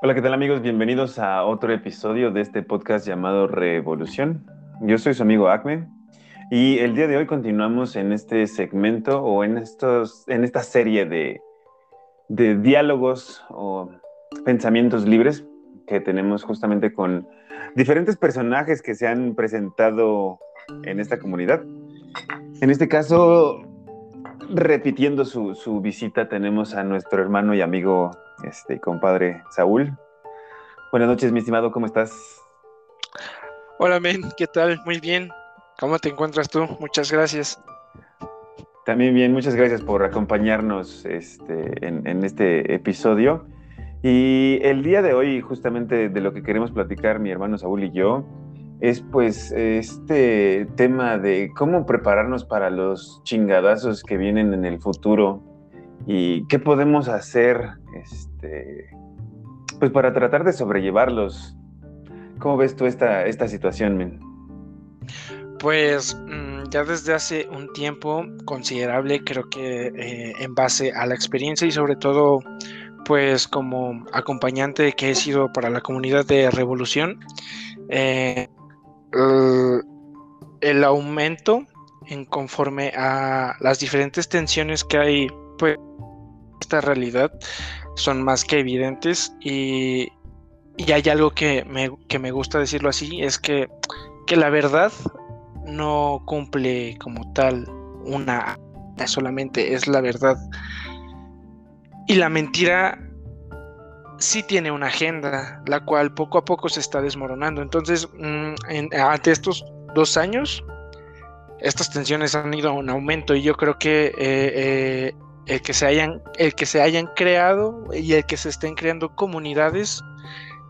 Hola, ¿qué tal amigos? Bienvenidos a otro episodio de este podcast llamado Revolución. Yo soy su amigo Acme y el día de hoy continuamos en este segmento o en, estos, en esta serie de, de diálogos o pensamientos libres que tenemos justamente con diferentes personajes que se han presentado en esta comunidad. En este caso, repitiendo su, su visita, tenemos a nuestro hermano y amigo este compadre Saúl. Buenas noches, mi estimado, ¿cómo estás? Hola, men, ¿qué tal? Muy bien. ¿Cómo te encuentras tú? Muchas gracias. También bien, muchas gracias por acompañarnos este, en, en, este episodio. Y el día de hoy, justamente de lo que queremos platicar mi hermano Saúl y yo, es pues este tema de cómo prepararnos para los chingadazos que vienen en el futuro y qué podemos hacer este, pues para tratar de sobrellevarlos. ¿Cómo ves tú esta, esta situación, men? Pues mm, ya desde hace un tiempo considerable, creo que eh, en base a la experiencia y sobre todo, pues como acompañante que he sido para la comunidad de Revolución, eh, el, el aumento en conforme a las diferentes tensiones que hay, pues esta realidad son más que evidentes y, y hay algo que me, que me, gusta decirlo así, es que, que, la verdad no cumple como tal una, solamente es la verdad. Y la mentira sí tiene una agenda, la cual poco a poco se está desmoronando. Entonces, mmm, en, ante estos dos años, estas tensiones han ido a un aumento y yo creo que eh, eh, el que se hayan, el que se hayan creado y el que se estén creando comunidades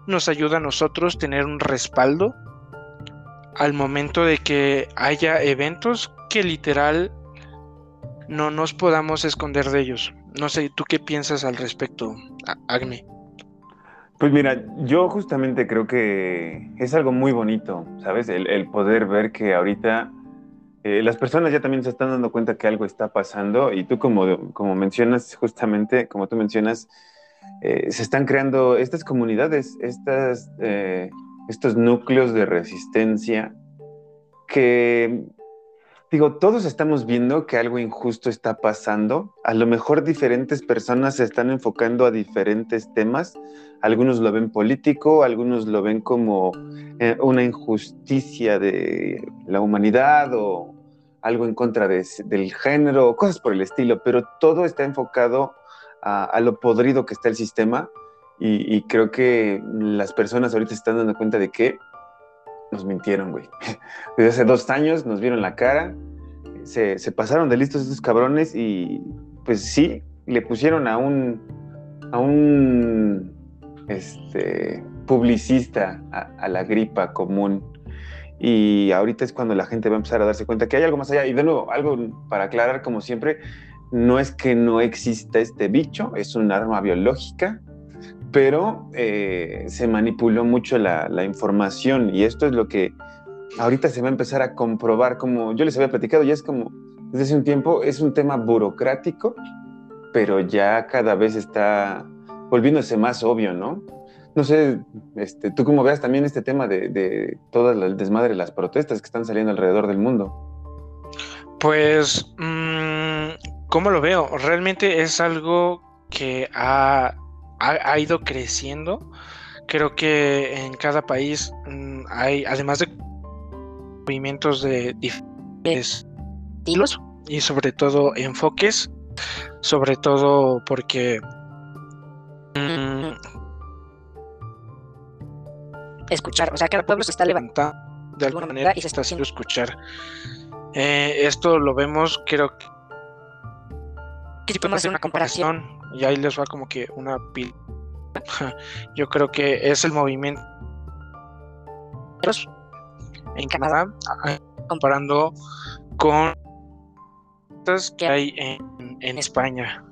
nos ayuda a nosotros tener un respaldo al momento de que haya eventos que literal no nos podamos esconder de ellos. No sé, ¿tú qué piensas al respecto, Agni? Pues mira, yo justamente creo que es algo muy bonito, ¿sabes? El, el poder ver que ahorita eh, las personas ya también se están dando cuenta que algo está pasando y tú como, como mencionas justamente, como tú mencionas, eh, se están creando estas comunidades, estas, eh, estos núcleos de resistencia que, digo, todos estamos viendo que algo injusto está pasando. A lo mejor diferentes personas se están enfocando a diferentes temas. Algunos lo ven político, algunos lo ven como eh, una injusticia de la humanidad o algo en contra de, del género, cosas por el estilo, pero todo está enfocado a, a lo podrido que está el sistema y, y, creo que las personas ahorita se están dando cuenta de que nos mintieron, güey. Desde hace dos años nos vieron la cara, se, se pasaron de listos estos cabrones y pues sí, le pusieron a un, a un este, publicista a, a la gripa común y ahorita es cuando la gente va a empezar a darse cuenta que hay algo más allá. Y de nuevo, algo para aclarar, como siempre, no es que no exista este bicho, es un arma biológica, pero eh, se manipuló mucho la, la, información y esto es lo que ahorita se va a empezar a comprobar, como yo les había platicado, ya es como desde hace un tiempo, es un tema burocrático, pero ya cada vez está volviéndose más obvio, ¿no? No sé, este, tú cómo veas también este tema de, de todo el desmadre, las protestas que están saliendo alrededor del mundo. Pues, mmm, ¿cómo lo veo? Realmente es algo que ha, ha, ha, ido creciendo. Creo que en cada país mmm, hay, además de movimientos de diferentes estilos y sobre todo enfoques, sobre todo porque mmm, escuchar. O sea, cada pueblo se está levantando de alguna manera y se está haciendo escuchar. Eh, esto lo vemos, creo que. Que si podemos hacer una comparación. Y ahí les va como que una pila. Yo creo que es el movimiento. En Canadá, comparando con que hay en, en España.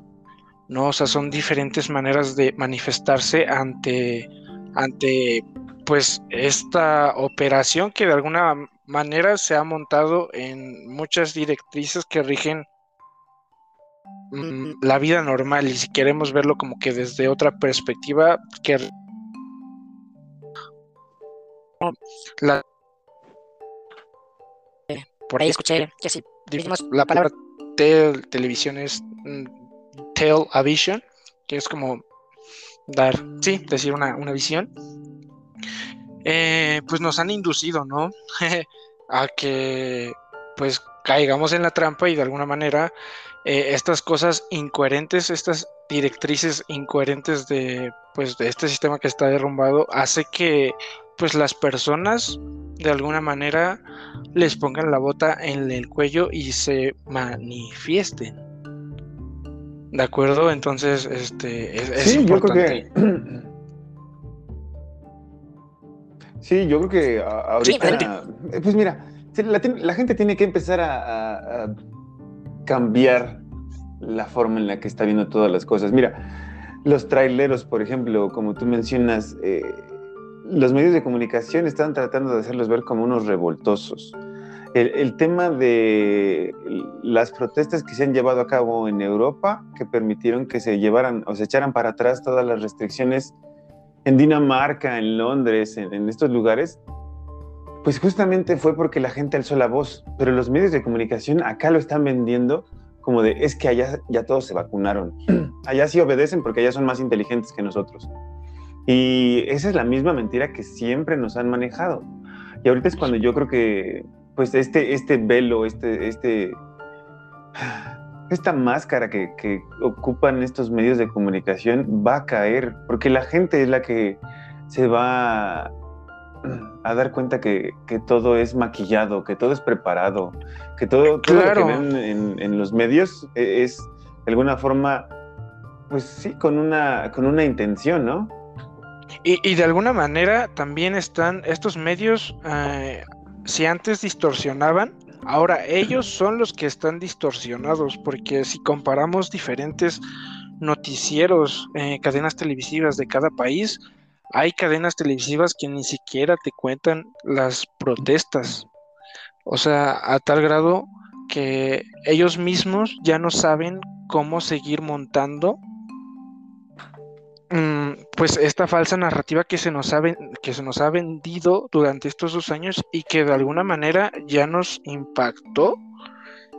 ¿no? O sea, son diferentes maneras de manifestarse ante, ante pues esta operación que de alguna manera se ha montado en muchas directrices que rigen la vida normal y si queremos verlo como que desde otra perspectiva que la, Por ahí escuché que si dividimos la palabra tel- televisión es mm, television, que es como dar, sí, decir una, una visión. Eh, pues nos han inducido, ¿no? a que pues caigamos en la trampa y de alguna manera eh, estas cosas incoherentes, estas directrices incoherentes de pues de este sistema que está derrumbado hace que pues las personas de alguna manera les pongan la bota en el cuello y se manifiesten. ¿De acuerdo? Entonces, este es, es sí, yo creo que. Sí, yo creo que a- Sí, ahorita. eh, pues mira, la, gente tiene que empezar a, a- a cambiar la forma en la que está viendo todas las cosas. Mira, los traileros, por ejemplo, como tú mencionas, eh, los medios de comunicación están tratando de hacerlos ver como unos revoltosos. El, tema de las protestas que se han llevado a cabo en Europa, que permitieron que se llevaran o se echaran para atrás todas las restricciones en Dinamarca, en Londres, en, en estos lugares, pues justamente fue porque la gente alzó la voz, pero los medios de comunicación acá lo están vendiendo como de es que allá ya todos se vacunaron, allá sí obedecen porque allá son más inteligentes que nosotros. Y esa es la misma mentira que siempre nos han manejado. Y ahorita es cuando yo creo que pues este, este velo, este, este, esta máscara que, que ocupan estos medios de comunicación va a caer, porque la gente es la que se va a dar cuenta que, que todo es maquillado, que todo es preparado, que todo, todo Claro. lo que ven en, en los medios e- es de alguna forma, pues sí, con una, con una intención, ¿no? Y, y de alguna manera también están estos medios, eh, si antes distorsionaban, ahora ellos son los que están distorsionados, porque si comparamos diferentes noticieros, eh, cadenas televisivas de cada país, hay cadenas televisivas que ni siquiera te cuentan las protestas. O sea, a tal grado que ellos mismos ya no saben cómo seguir montando mm, pues esta falsa narrativa que se nos ha que se nos ha vendido durante estos dos años y que de alguna manera ya nos impactó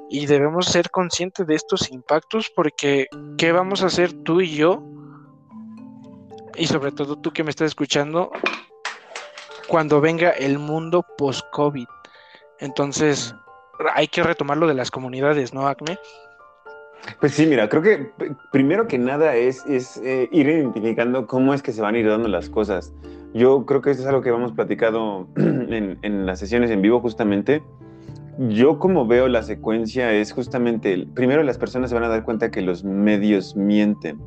y debemos ser conscientes de estos impactos porque ¿qué vamos a hacer tú y yo? Y sobre todo tú que me estás escuchando cuando venga el mundo post-COVID. Entonces, hay que retomar lo de las comunidades, ¿no, Acme? Pues sí, mira, creo que primero que nada es, es eh, ir identificando cómo es que se van a ir dando las cosas. Yo creo que esto es algo que hemos platicado en, en las sesiones en vivo justamente. Yo como veo la secuencia es justamente, primero las personas se van a dar cuenta que los medios mienten.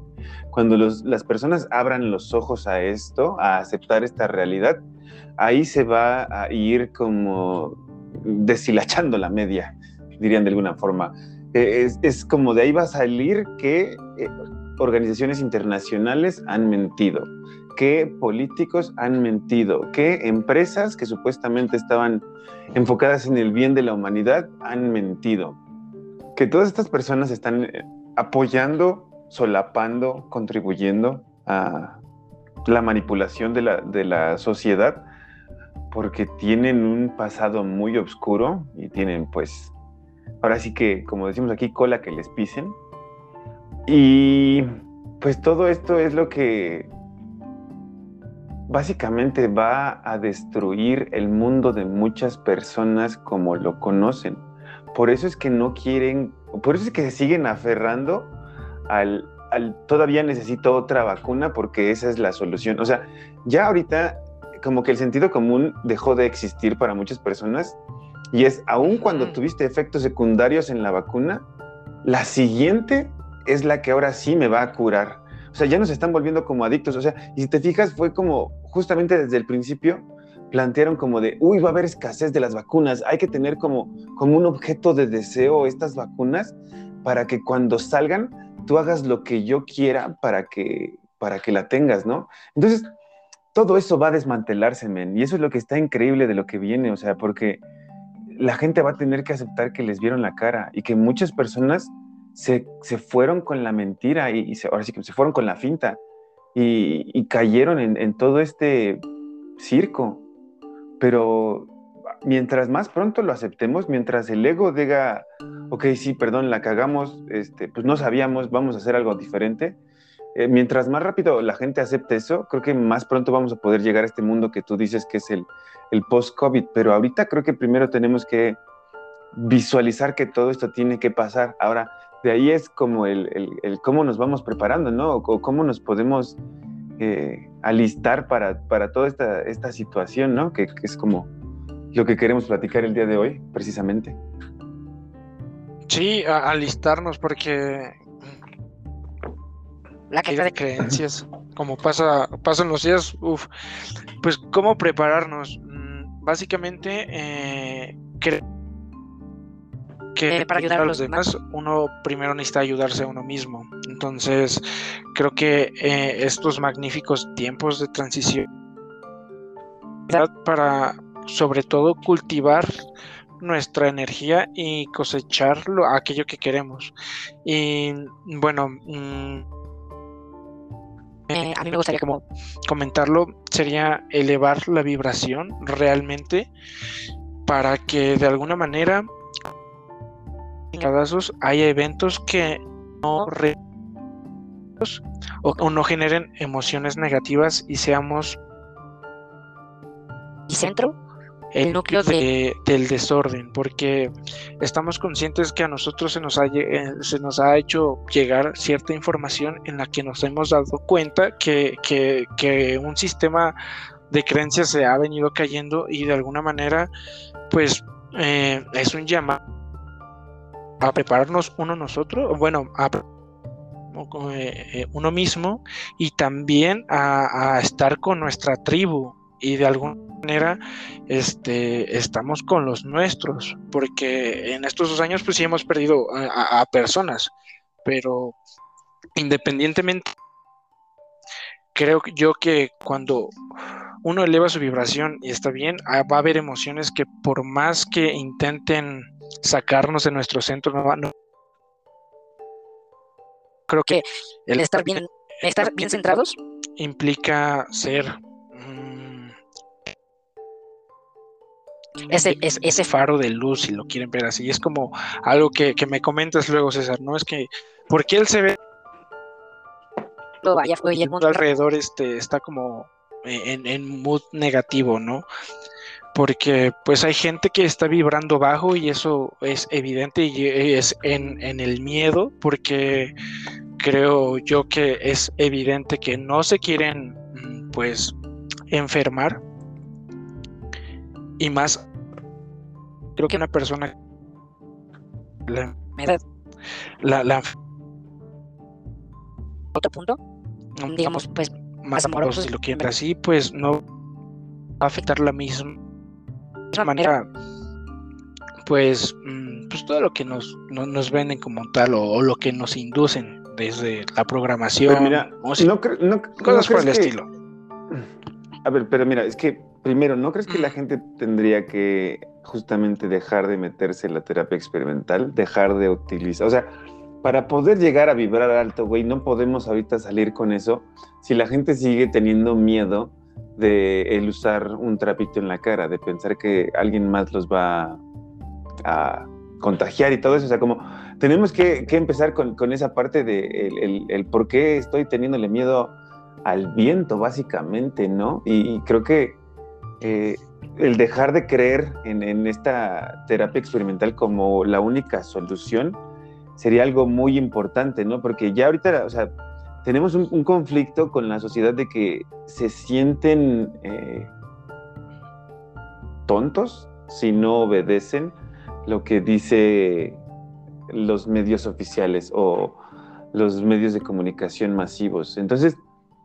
Cuando las personas abran los ojos a esto, a aceptar esta realidad, ahí se va a ir como deshilachando la media, dirían de alguna forma. Eh, Es, es como de ahí va a salir que eh, organizaciones internacionales han mentido, que políticos han mentido, que empresas que supuestamente estaban enfocadas en el bien de la humanidad han mentido, que todas estas personas están eh, apoyando, solapando, contribuyendo a la manipulación de la, de la sociedad porque tienen un pasado muy oscuro y tienen pues ahora sí que, como decimos aquí, cola que les pisen. Y pues todo esto es lo que básicamente va a destruir el mundo de muchas personas como lo conocen. Por eso es que no quieren, por eso es que se siguen aferrando al, al todavía necesito otra vacuna porque esa es la solución. O sea, ya ahorita como que el sentido común dejó de existir para muchas personas y es, aun cuando tuviste efectos secundarios en la vacuna, la siguiente es la que ahora sí me va a curar. O sea, ya nos están volviendo como adictos. O sea, y si te fijas, fue como justamente desde el principio plantearon como de, uy, va a haber escasez de las vacunas, hay que tener como, como un objeto de deseo estas vacunas para que cuando salgan tú hagas lo que yo quiera para que, para que la tengas, ¿no? Entonces, todo eso va a desmantelarse, men, y eso es lo que está increíble de lo que viene, o sea, porque la gente va a tener que aceptar que les vieron la cara y que muchas personas se, se fueron con la mentira y, se, ahora sí que se fueron con la finta y, cayeron en, en todo este circo. pero mientras más pronto lo aceptemos, mientras el ego diga, ok, sí, perdón, la cagamos, este, pues no sabíamos, vamos a hacer algo diferente. Eh, mientras más rápido la gente acepte eso, creo que más pronto vamos a poder llegar a este mundo que tú dices que es el, el post-COVID. Pero ahorita creo que primero tenemos que visualizar que todo esto tiene que pasar. Ahora, de ahí es como el, el, cómo nos vamos preparando, ¿no? O, cómo nos podemos eh, alistar para, para, toda esta, esta situación, ¿no? Que, que, es como lo que queremos platicar el día de hoy, precisamente. Sí, alistarnos porque la caída de creencias, como pasa, pasan los días, uf, pues cómo prepararnos. Mm, básicamente, eh, que para ayudar a los demás, uno primero necesita ayudarse a uno mismo. Entonces, creo que eh, estos magníficos tiempos de transición para, sobre todo, cultivar nuestra energía y cosechar aquello que queremos. Y bueno, mm, eh, a mí me gustaría como comentarlo, sería elevar la vibración realmente para que de alguna manera esos hay eventos que no o, no generen emociones negativas y seamos y centro el núcleo de, del desorden, porque estamos conscientes que a nosotros se nos, ha, eh, se nos ha hecho llegar cierta información en la que nos hemos dado cuenta que, que un sistema de creencias se ha venido cayendo y de alguna manera, pues eh, es un llamado a prepararnos uno nosotros, bueno, a eh, eh, uno mismo y también a, estar con nuestra tribu. Y de alguna manera este, estamos con los nuestros, porque en estos dos años pues sí hemos perdido a, personas, pero independientemente, creo yo que cuando uno eleva su vibración y está bien, ah, va a haber emociones que por más que intenten sacarnos de nuestro centro, no, no. creo que el estar bien, estar bien centrados implica ser mm, ese, ese faro de luz, si lo quieren ver así. Es como algo que, me comentas luego, César, ¿no? Es que, porque él se ve? vaya, el mundo alrededor este, está como en, en mood negativo, ¿no? Porque pues hay gente que está vibrando bajo y eso es evidente y es en, en, el miedo porque creo yo que es evidente que no se quieren mm, pues enfermar. Y más creo que una persona la la, la otro punto digamos pues más amoroso si lo quieren así pues no va a afectar la misma esa manera, pues, mm, pues todo lo que nos, nos venden como tal o, lo que nos inducen desde la programación, mira, no, cosas por el estilo. A ver, pero mira, es que primero, ¿no crees que la mm. gente tendría que justamente dejar de meterse en la terapia experimental, dejar de utilizar, o sea, para poder llegar a vibrar alto, güey, no podemos ahorita salir con eso si la gente sigue teniendo miedo de el usar un trapito en la cara, de pensar que alguien más los va a contagiar y todo eso. O sea, como tenemos que, empezar con, esa parte de el, por qué estoy teniéndole miedo al viento, básicamente, ¿no? Y, creo que eh, el dejar de creer en, en, esta terapia experimental como la única solución sería algo muy importante, ¿no? Porque ya ahorita, o sea, tenemos un, conflicto con la sociedad de que se sienten eh, tontos si no obedecen lo que dice los medios oficiales o los medios de comunicación masivos. Entonces,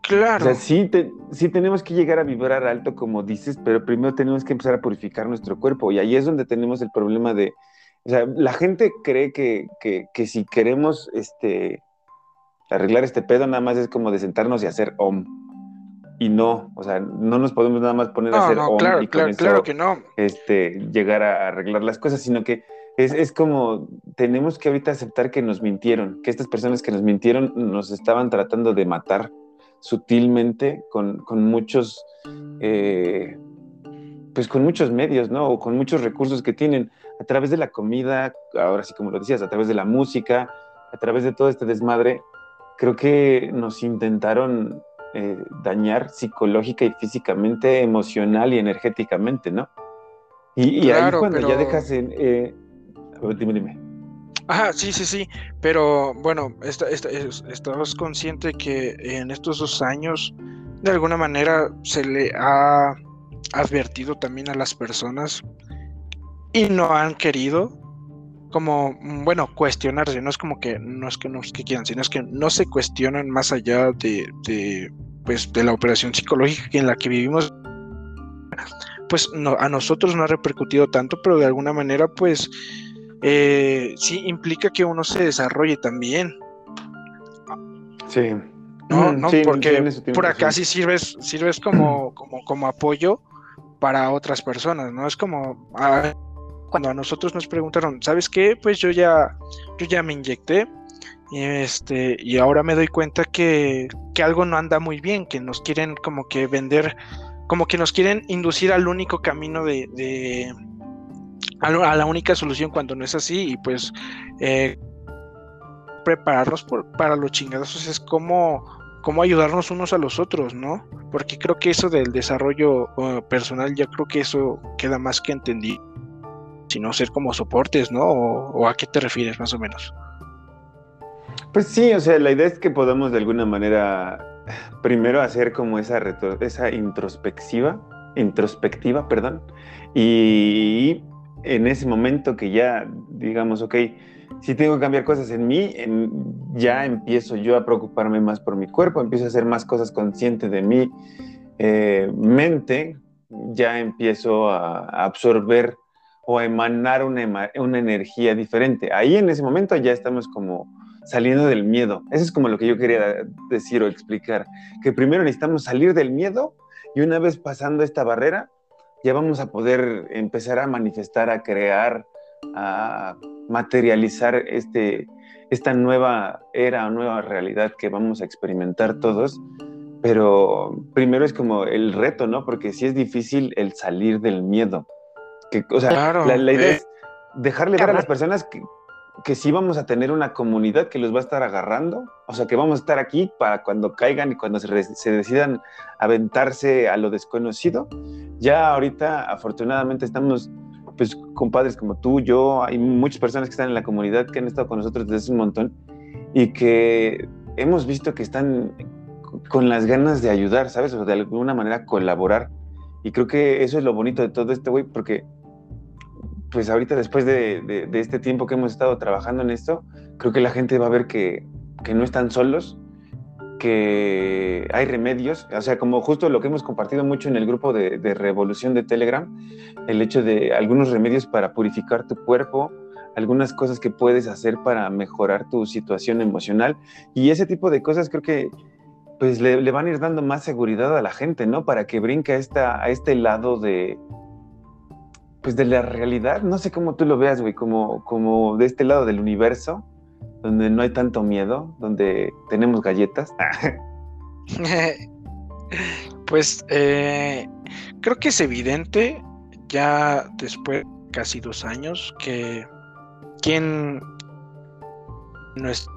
claro. sí, sí tenemos que llegar a vibrar alto, como dices, pero primero tenemos que empezar a purificar nuestro cuerpo. Y ahí es donde tenemos el problema de, o sea, la gente cree que, que, que si queremos este, arreglar este pedo nada más es como de sentarnos y hacer om. Y no, o sea, no nos podemos nada más poner a hacer om claro, y con claro, que no. este, llegar a arreglar las cosas, sino que es, es, como tenemos que ahorita aceptar que nos mintieron, que estas personas que nos mintieron nos estaban tratando de matar sutilmente con, con muchos, eh, pues con muchos medios, ¿no? O con muchos recursos que tienen a través de la comida, ahora sí como lo decías, a través de la música, a través de todo este desmadre, creo que nos intentaron eh, dañar psicológica y físicamente, emocional y energéticamente, ¿no? Y, ahí cuando ya dejas en... Eh, dime, dime. Ajá, sí, sí, sí, pero bueno, estamos consciente que en estos dos años, de alguna manera, se le ha advertido también a las personas y no han querido como, bueno, cuestionarse, no es como que, no es que no es que quieran, sino es que no se cuestionan más allá de, de pues, de la operación psicológica en la que vivimos, pues no, a nosotros no ha repercutido tanto, pero de alguna manera, pues, eh, sí implica que uno se desarrolle también. Sí. No, no, porque por acá sí sirves, sirves como, como, como apoyo para otras personas, ¿no? Es como ah, cuando a nosotros nos preguntaron, ¿sabes qué? Pues yo ya, yo ya me inyecté, este, y ahora me doy cuenta que, que algo no anda muy bien, que nos quieren como que vender, como que nos quieren inducir al único camino de, de a, la única solución cuando no es así, y pues eh, prepararnos para los chingados es como, como ayudarnos unos a los otros, ¿no? Porque creo que eso del desarrollo uh, personal, ya creo que eso queda más que entendido, sino ser como soportes, ¿no? o a qué te refieres más o menos. Pues sí, o sea, la idea es que podamos de alguna manera primero hacer como esa, esa introspectiva, introspectiva, perdón, y en ese momento que ya digamos, ok, si tengo que cambiar cosas en mí, ya empiezo yo a preocuparme más por mi cuerpo, empiezo a hacer más cosas conscientes de mi eh, mente, ya empiezo a, absorber o emanar una, una energía diferente. Ahí en ese momento ya estamos como saliendo del miedo. Eso es como lo que yo quería decir o explicar, que primero necesitamos salir del miedo y una vez pasando esta barrera, ya vamos a poder empezar a manifestar, a crear, a materializar este, esta nueva era, nueva realidad que vamos a experimentar todos. Pero primero es como el reto, ¿no? Porque sí es difícil el salir del miedo. Que, o sea, la, idea eh, es dejarle ver a las personas que, que sí vamos a tener una comunidad que los va a estar agarrando, o sea, que vamos a estar aquí para cuando caigan y cuando se, decidan aventarse a lo desconocido. Ya ahorita, afortunadamente, estamos pues compadres como tú, yo, hay muchas personas que están en la comunidad que han estado con nosotros desde hace un montón y que hemos visto que están con las ganas de ayudar, ¿sabes? O de alguna manera colaborar. Y creo que eso es lo bonito de todo este güey, porque pues ahorita después de, este tiempo que hemos estado trabajando en esto, creo que la gente va a ver que, no están solos, que hay remedios, o sea, como justo lo que hemos compartido mucho en el grupo de, Revolución de Telegram, el hecho de algunos remedios para purificar tu cuerpo, algunas cosas que puedes hacer para mejorar tu situación emocional y ese tipo de cosas creo que pues le, van a ir dando más seguridad a la gente, ¿no? Para que brinque a, a este lado de, pues de la realidad, no sé cómo tú lo veas, güey, como, como de este lado del universo, donde no hay tanto miedo, donde tenemos galletas. pues eh, creo que es evidente, ya después de casi dos años, que quién no es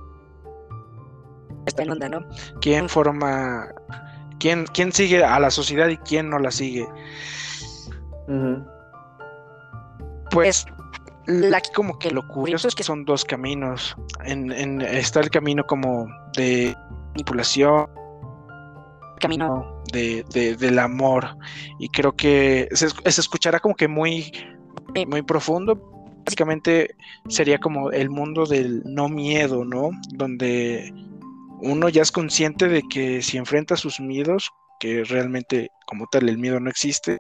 está en onda, ¿no? ¿Quién forma, quién, quién sigue a la sociedad y quién no la sigue? Pues aquí como que lo curioso es que son dos caminos. En, está el camino como de manipulación, camino de, del amor. Y creo que se, escuchará como que muy, muy profundo. Básicamente sería como el mundo del no miedo, ¿no? Donde uno ya es consciente de que si enfrenta sus miedos, que realmente como tal el miedo no existe,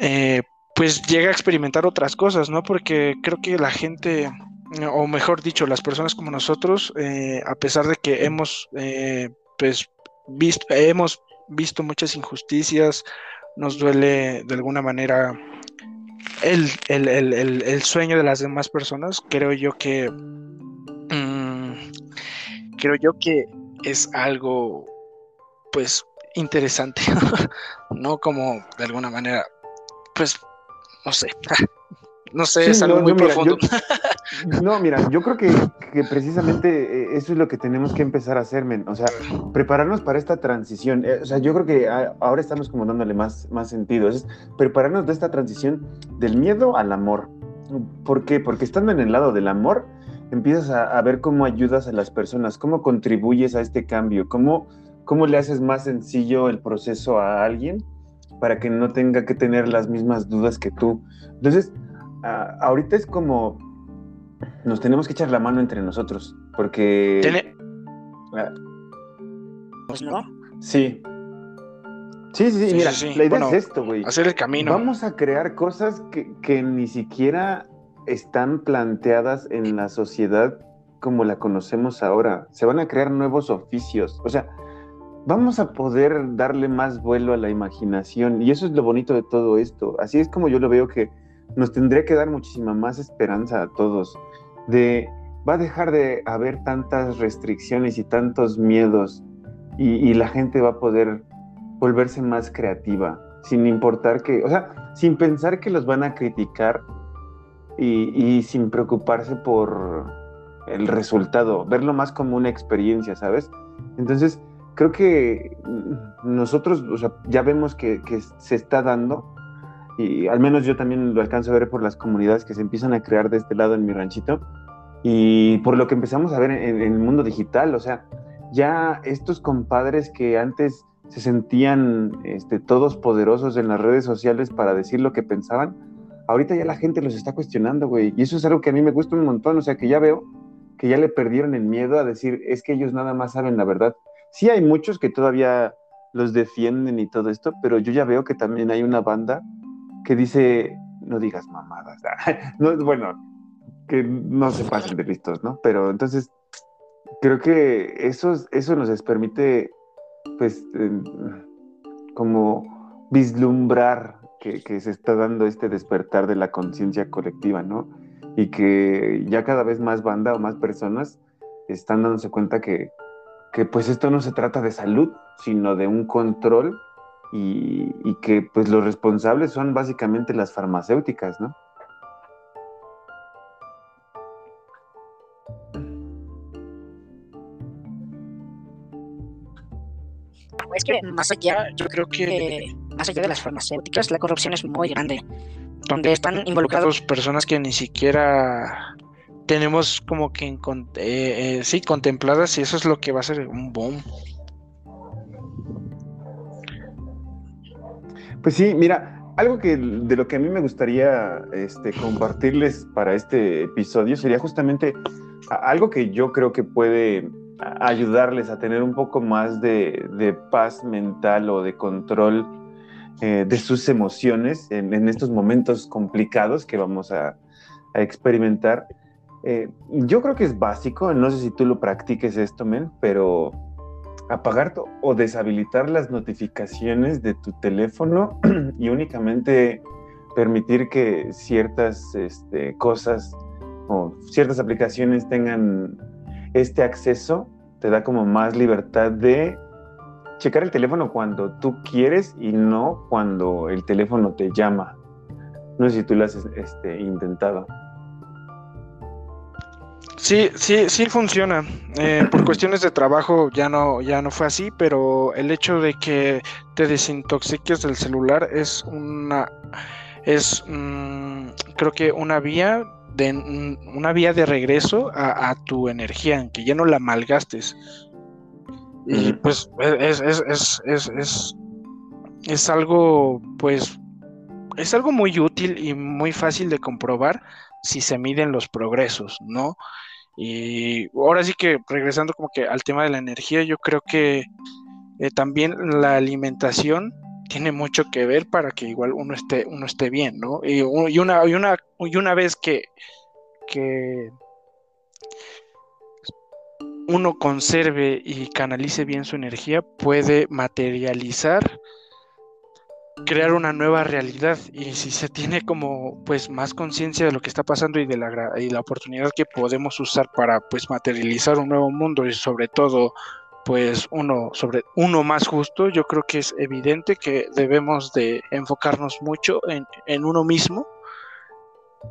eh, pues llega a experimentar otras cosas, ¿no? Porque creo que la gente, o mejor dicho, las personas como nosotros, eh, a pesar de que hemos, eh, pues, visto, hemos visto muchas injusticias, nos duele de alguna manera el, sueño de las demás personas, creo yo que, mm, creo yo que es algo, pues, interesante, no como de alguna manera, pues, no sé, no sé, es algo muy profundo. no, mira, yo creo que, que, precisamente eh, eso es lo que tenemos que empezar a hacer, men. O sea, prepararnos para esta transición. Eh, o sea, yo creo que ahora estamos como dándole más, más sentido. Es prepararnos de esta transición del miedo al amor. ¿Por qué? Porque estando en el lado del amor, empiezas a, ver cómo ayudas a las personas, cómo contribuyes a este cambio, cómo, cómo le haces más sencillo el proceso a alguien para que no tenga que tener las mismas dudas que tú. Entonces, ahorita es como nos tenemos que echar la mano entre nosotros, porque... ¿Tiene... Pues no. Sí. Sí, sí, sí, mira, la idea es esto, güey. Hacer el camino. Vamos a crear cosas que, que ni siquiera están planteadas en la sociedad como la conocemos ahora. Se van a crear nuevos oficios. O sea, vamos a poder darle más vuelo a la imaginación. Y eso es lo bonito de todo esto. Así es como yo lo veo que nos tendría que dar muchísima más esperanza a todos. De va a dejar de haber tantas restricciones y tantos miedos y, la gente va a poder volverse más creativa, sin importar que, o sea, sin pensar que los van a criticar y, sin preocuparse por el resultado, verlo más como una experiencia, ¿sabes? Entonces, creo que nosotros, o sea, ya vemos que, que se está dando y al menos yo también lo alcanzo a ver por las comunidades que se empiezan a crear de este lado en mi ranchito y por lo que empezamos a ver en, el mundo digital, o sea, ya estos compadres que antes se sentían este, todos poderosos en las redes sociales para decir lo que pensaban, ahorita ya la gente los está cuestionando, güey, y eso es algo que a mí me gusta un montón, o sea, que ya veo que ya le perdieron el miedo a decir, es que ellos nada más saben la verdad. Sí hay muchos que todavía los defienden y todo esto, pero yo ya veo que también hay una banda que dice, no digas mamadas, no, bueno, que no se pasen de listos, ¿no? Pero entonces, creo que eso, eso nos permite, pues, como vislumbrar que, que, se está dando este despertar de la conciencia colectiva, ¿no? Y que ya cada vez más banda o más personas están dándose cuenta que, que pues esto no se trata de salud, sino de un control y, que pues los responsables son básicamente las farmacéuticas, ¿no? Es que más allá, yo creo que más allá de las farmacéuticas, la corrupción es muy grande. Donde están involucrados personas que ni siquiera tenemos como que eh, eh, sí contempladas y eso es lo que va a ser un boom. Pues sí, mira, algo que de lo que a mí me gustaría este, compartirles para este episodio sería justamente algo que yo creo que puede ayudarles a tener un poco más de, paz mental o de control eh, de sus emociones en, estos momentos complicados que vamos a, experimentar. Eh, yo creo que es básico, no sé si tú lo practiques esto, men, pero apagar o deshabilitar las notificaciones de tu teléfono y únicamente permitir que ciertas este, cosas o ciertas aplicaciones tengan este acceso, te da como más libertad de checar el teléfono cuando tú quieres y no cuando el teléfono te llama. No sé si tú lo has este, intentado. Sí, sí, sí funciona. Eh, por cuestiones de trabajo ya no, ya no fue así, pero el hecho de que te desintoxiques del celular es una, es, mm, creo que una vía de, mm, una vía de regreso a, tu energía, en que ya no la malgastes. Y pues es, es, es, es, es, es algo, pues, es algo muy útil y muy fácil de comprobar si se miden los progresos, ¿no? Y ahora sí que regresando como que al tema de la energía, yo creo que eh, también la alimentación tiene mucho que ver para que igual uno esté, uno esté bien, ¿no? Y, una, y, una, y una vez que, que uno conserve y canalice bien su energía, puede materializar crear una nueva realidad y si se tiene como pues más conciencia de lo que está pasando y de la y la oportunidad que podemos usar para pues materializar un nuevo mundo y sobre todo pues uno sobre uno más justo, yo creo que es evidente que debemos de enfocarnos mucho en, en uno mismo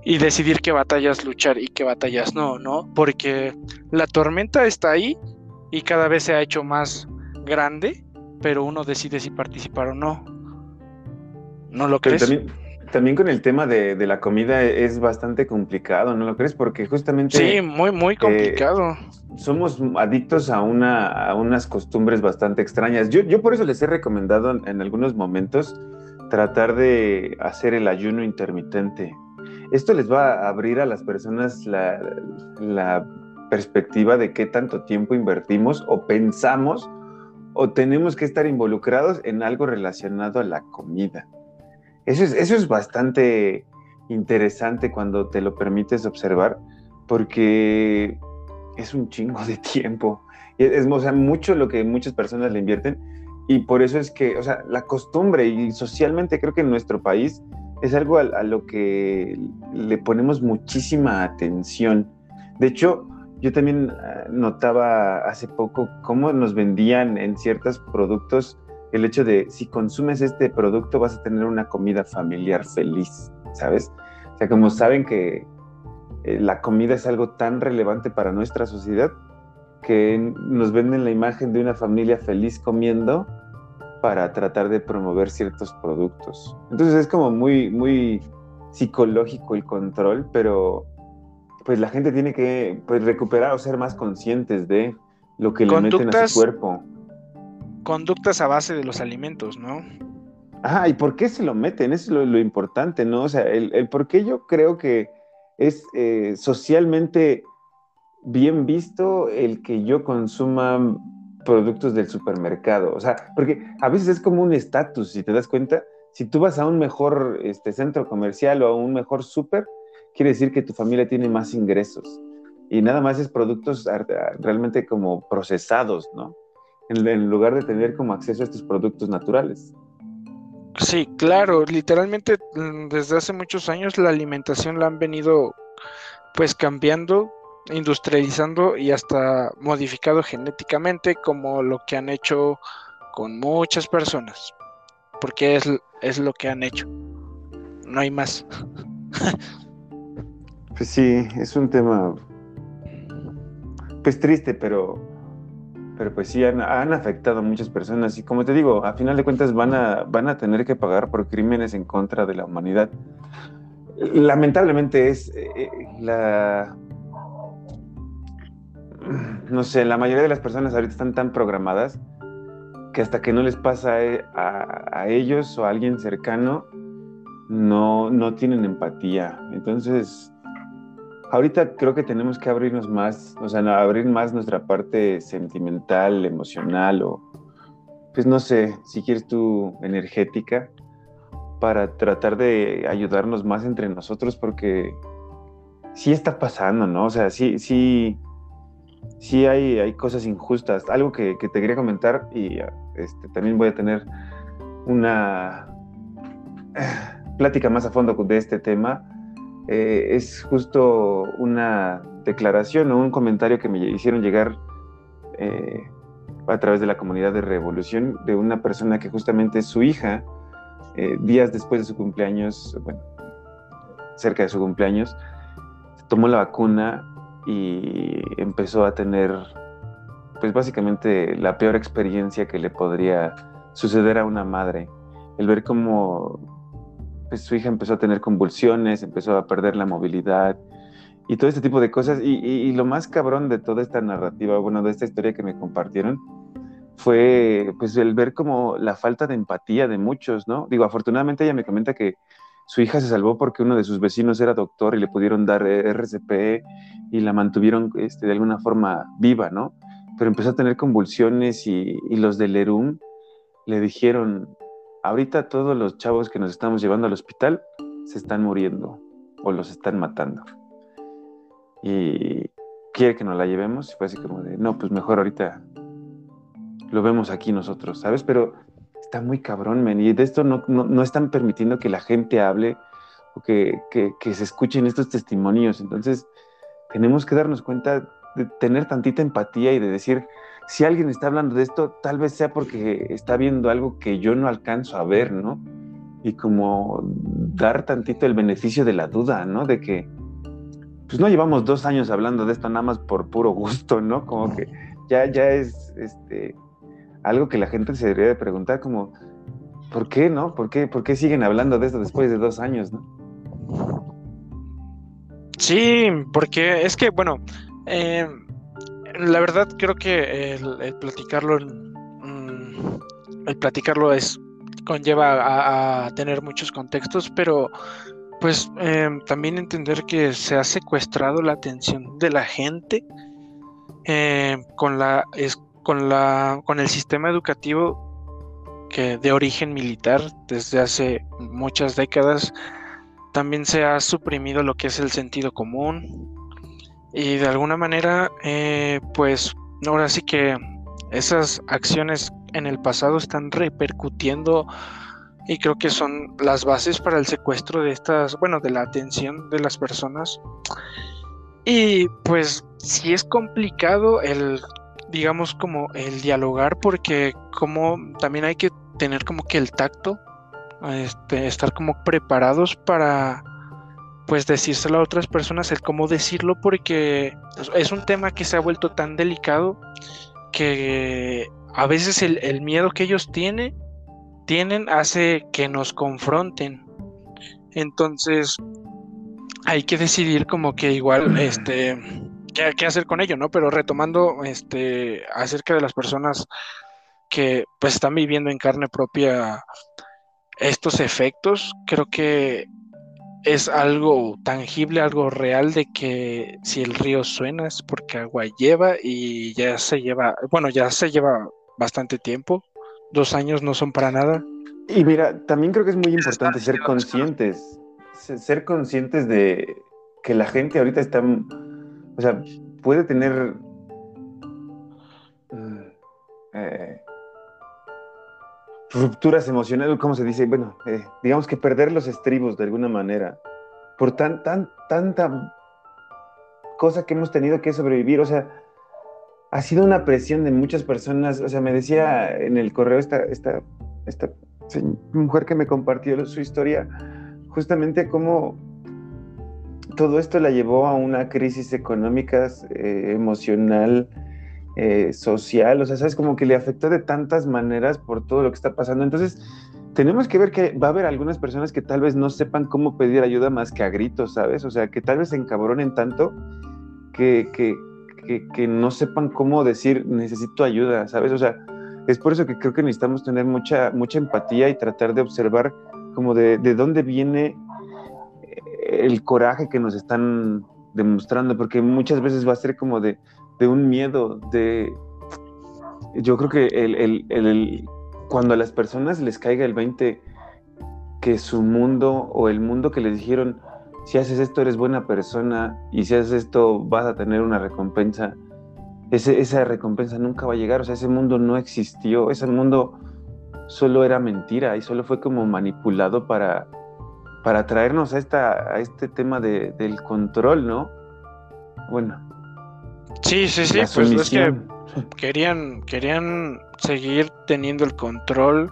y decidir qué batallas luchar y qué batallas no, ¿no? Porque la tormenta está ahí y cada vez se ha hecho más grande, pero uno decide si participar o no. ¿No lo crees? También, con el tema de, la comida es bastante complicado, ¿no lo crees? Porque justamente... Sí, muy, muy eh, complicado. somos adictos a, una, a unas costumbres bastante extrañas. Yo, yo por eso les he recomendado en, algunos momentos tratar de hacer el ayuno intermitente. Esto les va a abrir a las personas la, la perspectiva de qué tanto tiempo invertimos o pensamos o tenemos que estar involucrados en algo relacionado a la comida. Eso es, eso es bastante interesante cuando te lo permites observar, porque es un chingo de tiempo. Es, mucho lo que muchas personas le invierten y por eso es que, o sea, la costumbre y socialmente creo que en nuestro país es algo a, lo que le ponemos muchísima atención. De hecho, yo también ah, notaba hace poco cómo nos vendían en ciertos productos el hecho de si consumes este producto vas a tener una comida familiar feliz, ¿sabes? O sea, como saben que eh, la comida es algo tan relevante para nuestra sociedad que nos venden la imagen de una familia feliz comiendo para tratar de promover ciertos productos. Entonces es como muy, muy psicológico el control, pero pues la gente tiene que pues, recuperar o ser más conscientes de lo que le meten a su cuerpo. Conductas a base de los alimentos, ¿no? Ah, ¿y por qué se lo meten? Eso es lo, importante, ¿no? O sea, el, por qué yo creo que es eh, socialmente bien visto el que yo consuma productos del supermercado. O sea, porque a veces es como un estatus, si te das cuenta. Si tú vas a un mejor este, centro comercial o a un mejor súper, quiere decir que tu familia tiene más ingresos. Y nada más es productos realmente como procesados, ¿no? En, lugar de tener como acceso a estos productos naturales. Sí, claro, literalmente mm, desde hace muchos años la alimentación la han venido pues cambiando, industrializando y hasta modificado genéticamente como lo que han hecho con muchas personas, porque es, es lo que han hecho, no hay más. Pues sí, es un tema pues triste, pero, pero pues sí han, afectado a muchas personas y como te digo, a final de cuentas van a, van a tener que pagar por crímenes en contra de la humanidad. Lamentablemente es eh, la... No sé, la mayoría de las personas ahorita están tan programadas que hasta que no les pasa a, a ellos o a alguien cercano, no, no tienen empatía. Entonces, ahorita creo que tenemos que abrirnos más, o sea, abrir más nuestra parte sentimental, emocional o, pues no sé, si quieres tú, energética, para tratar de ayudarnos más entre nosotros porque sí está pasando, ¿no? O sea, sí, sí, sí hay, hay cosas injustas. Algo que, te quería comentar y este, también voy a tener una plática más a fondo de este tema eh, es justo una declaración o un comentario que me hicieron llegar eh, a través de la comunidad de Revolución de una persona que justamente su hija, eh, días después de su cumpleaños, bueno, cerca de su cumpleaños, tomó la vacuna y empezó a tener, pues básicamente la peor experiencia que le podría suceder a una madre. El ver cómo pues su hija empezó a tener convulsiones, empezó a perder la movilidad y todo este tipo de cosas. Y, lo más cabrón de toda esta narrativa, bueno, de esta historia que me compartieron, fue pues el ver como la falta de empatía de muchos, ¿no? Digo, afortunadamente ella me comenta que su hija se salvó porque uno de sus vecinos era doctor y le pudieron dar RCP y la mantuvieron este, de alguna forma viva, ¿no? Pero empezó a tener convulsiones y, y los del ERUM le dijeron, ahorita todos los chavos que nos estamos llevando al hospital se están muriendo o los están matando. Y quiere que nos la llevemos. Y fue así como de, no, pues mejor ahorita lo vemos aquí nosotros, ¿sabes? Pero está muy cabrón, men. Y de esto no, no, están permitiendo que la gente hable o que, que se escuchen estos testimonios. Entonces, tenemos que darnos cuenta de tener tantita empatía y de decir, si alguien está hablando de esto, tal vez sea porque está viendo algo que yo no alcanzo a ver, ¿no? Y como dar tantito el beneficio de la duda, ¿no? De que, pues no llevamos dos años hablando de esto nada más por puro gusto, ¿no? Como que ya, ya es este, algo que la gente se debería de preguntar, como, ¿por qué, no? ¿Por qué, ¿Por qué siguen hablando de esto después de dos años, no? Sí, porque es que, bueno, eh, la verdad creo que el, platicarlo, mm, el platicarlo es conlleva a, tener muchos contextos, pero pues em, también entender que se ha secuestrado la atención de la gente em, con la es, con la con el sistema educativo que de origen militar desde hace muchas décadas también se ha suprimido lo que es el sentido común y de alguna manera, eh, pues ahora sí que esas acciones en el pasado están repercutiendo y creo que son las bases para el secuestro de estas, bueno, de la atención de las personas. Y pues sí es complicado el, digamos, como el dialogar porque como también hay que tener como que el tacto, este, estar como preparados para pues decírselo a otras personas, el cómo decirlo, porque es un tema que se ha vuelto tan delicado que a veces el, miedo que ellos tienen, tienen hace que nos confronten. Entonces, hay que decidir como que igual, este, qué, hacer con ello, ¿no? Pero retomando, este, acerca de las personas que pues están viviendo en carne propia estos efectos, creo que es algo tangible, algo real de que si el río suena es porque agua lleva y ya se lleva, bueno, ya se lleva bastante tiempo, dos años no son para nada. Y mira, también creo que es muy importante ser conscientes, ser conscientes de que la gente ahorita está, o sea, puede tener... Mm, eh, rupturas emocionales, ¿cómo se dice? Bueno, eh, digamos que perder los estribos de alguna manera, por tan, tan, tanta cosa que hemos tenido que sobrevivir, o sea, ha sido una presión de muchas personas, o sea, me decía en el correo esta, esta, esta mujer que me compartió su historia, justamente cómo todo esto la llevó a una crisis económica, eh, emocional, eh, social, o sea, sabes, como que le afectó de tantas maneras por todo lo que está pasando. Entonces, tenemos que ver que va a haber algunas personas que tal vez no sepan cómo pedir ayuda más que a gritos, ¿sabes? O sea, que tal vez se encabronen tanto que, que, que, no sepan cómo decir necesito ayuda, ¿sabes? O sea, es por eso que creo que necesitamos tener mucha, mucha empatía y tratar de observar como de, de dónde viene el coraje que nos están demostrando, porque muchas veces va a ser como de, de un miedo, de... Yo creo que el, cuando a las personas les caiga el 20 que su mundo o el mundo que les dijeron, si haces esto eres buena persona y si haces esto vas a tener una recompensa, esa recompensa nunca va a llegar, o sea, ese mundo no existió, ese mundo solo era mentira y solo fue como manipulado para, para traernos a, esta, a este tema de, del control, ¿no? Bueno, Sí, sí, sí, pues es que querían, querían seguir teniendo el control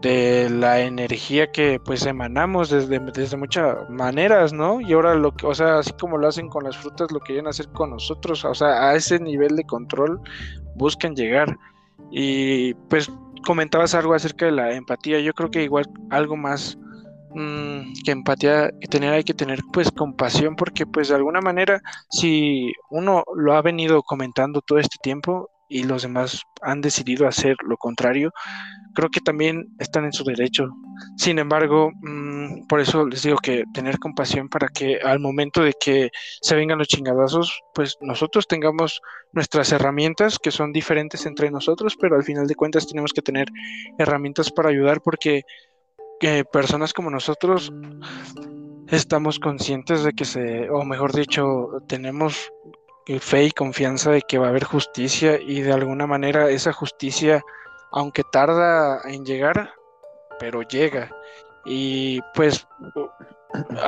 de la energía que pues emanamos desde, desde muchas maneras, ¿no? Y ahora lo que, o sea, así como lo hacen con las frutas, lo querían hacer con nosotros, o sea, a ese nivel de control buscan llegar. Y pues comentabas algo acerca de la empatía, yo creo que igual algo más Mm, que empatía que tener hay que tener pues compasión porque pues de alguna manera si uno lo ha venido comentando todo este tiempo y los demás han decidido hacer lo contrario, creo que también están en su derecho. Sin embargo, mm, por eso les digo que tener compasión para que al momento de que se vengan los chingadazos, pues nosotros tengamos nuestras herramientas que son diferentes entre nosotros, pero al final de cuentas tenemos que tener herramientas para ayudar porque que personas como nosotros estamos conscientes de que se, o mejor dicho, tenemos fe y confianza de que va a haber justicia y de alguna manera esa justicia, aunque tarda en llegar, pero llega. Y pues,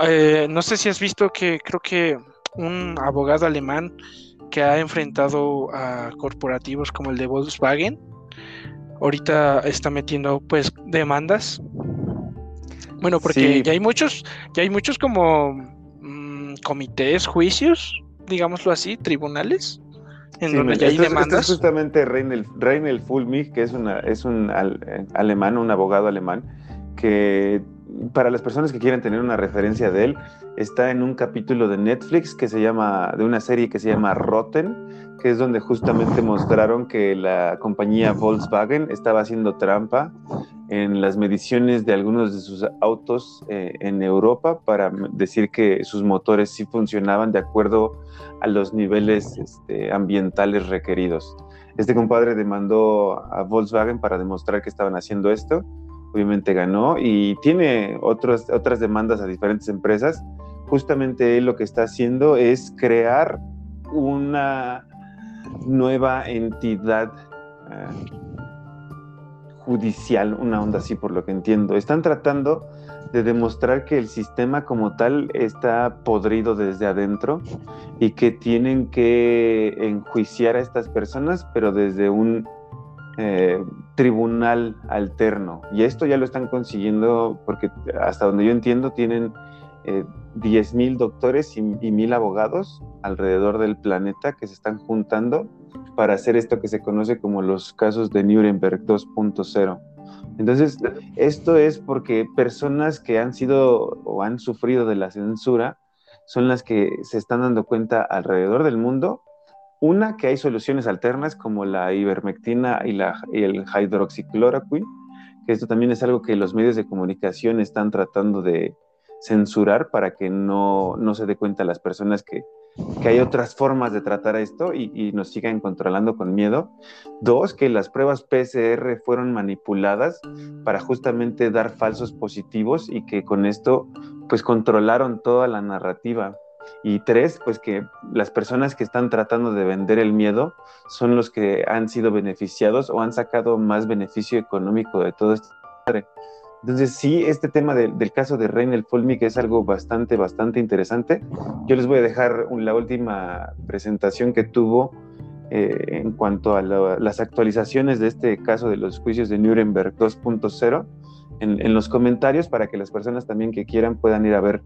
eh, no sé si has visto que creo que un abogado alemán que ha enfrentado a corporativos como el de Volkswagen. Ahorita está metiendo pues demandas. Bueno, porque ya hay muchos, ya hay muchos como mm, comités, juicios, digámoslo así, tribunales, en donde ya hay demandas. es justamente Reinel, Fulmich, que es, una, es un eh, alemán, un abogado alemán, que para las personas que quieren tener una referencia de él, está en un capítulo de Netflix que se llama, de una serie que se llama Rotten, que es donde justamente mostraron que la compañía Volkswagen estaba haciendo trampa en las mediciones de algunos de sus autos eh, en Europa para decir que sus motores sí funcionaban de acuerdo a los niveles este, ambientales requeridos. Este compadre demandó a Volkswagen para demostrar que estaban haciendo esto obviamente ganó y tiene otras otras demandas a diferentes empresas. Justamente él lo que está haciendo es crear una nueva entidad eh, judicial, una onda así por lo que entiendo. Están tratando de demostrar que el sistema como tal está podrido desde adentro y que tienen que enjuiciar a estas personas, pero desde un eh, tribunal alterno. Y esto ya lo están consiguiendo porque hasta donde yo entiendo tienen eh, 10.000 doctores y, y 1.000 abogados alrededor del planeta que se están juntando para hacer esto que se conoce como los casos de Nuremberg 2.0. Entonces, esto es porque personas que han sido o han sufrido de la censura son las que se están dando cuenta alrededor del mundo una, que hay soluciones alternas como la ivermectina y, la, el hidroxicloroquine, que esto también es algo que los medios de comunicación están tratando de censurar para que no, se dé cuenta las personas que, hay otras formas de tratar esto y, y, nos sigan controlando con miedo. Dos, que las pruebas PCR fueron manipuladas para justamente dar falsos positivos y que con esto pues controlaron toda la narrativa. Y tres, pues que las personas que están tratando de vender el miedo son los que han sido beneficiados o han sacado más beneficio económico de todo esto. Entonces, sí, este tema del caso de Reinel Fulmich es algo bastante, bastante interesante. Yo les voy a dejar la última presentación que tuvo eh, en cuanto a las actualizaciones de este caso de los juicios de Nuremberg 2.0 en, en los comentarios para que las personas también que quieran puedan ir a ver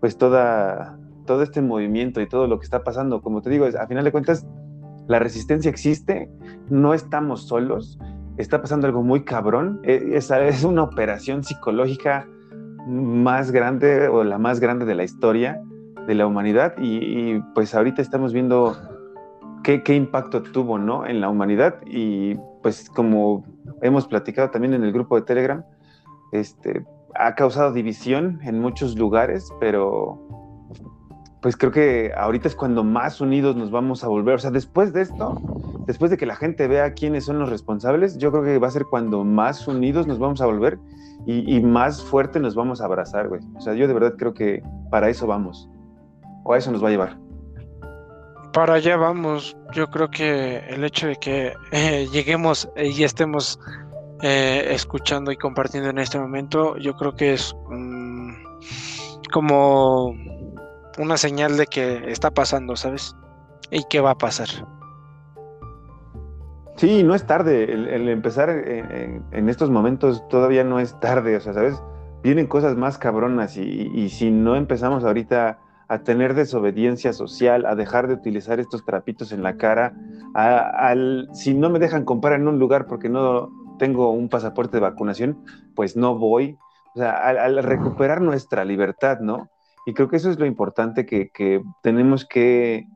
pues toda, todo este movimiento y todo lo que está pasando, como te digo, a final de cuentas, la resistencia existe, no estamos solos, está pasando algo muy cabrón, e, es, es una operación psicológica más grande o la más grande de la historia de la humanidad. Y, pues ahorita estamos viendo qué, qué, impacto tuvo ¿no? en la humanidad. Y pues como hemos platicado también en el grupo de Telegram, este, ha causado división en muchos lugares, pero pues creo que ahorita es cuando más unidos nos vamos a volver. O sea, después de esto, después de que la gente vea quiénes son los responsables, yo creo que va a ser cuando más unidos nos vamos a volver y, más fuerte nos vamos a abrazar, güey. O sea, yo de verdad creo que para eso vamos. O a eso nos va a llevar. Para allá vamos. Yo creo que el hecho de que eh, lleguemos y estemos eh, escuchando y compartiendo en este momento, yo creo que es mm, como una señal de que está pasando, ¿sabes? Y qué va a pasar. Sí, no es tarde. El, empezar en, estos momentos todavía no es tarde, o sea, ¿sabes? Vienen cosas más cabronas y, si no empezamos ahorita a tener desobediencia social, a dejar de utilizar estos trapitos en la cara, al, si no me dejan comprar en un lugar porque no tengo un pasaporte de vacunación, pues no voy. O sea, al recuperar nuestra libertad, ¿no? Y creo que eso es lo importante que, tenemos que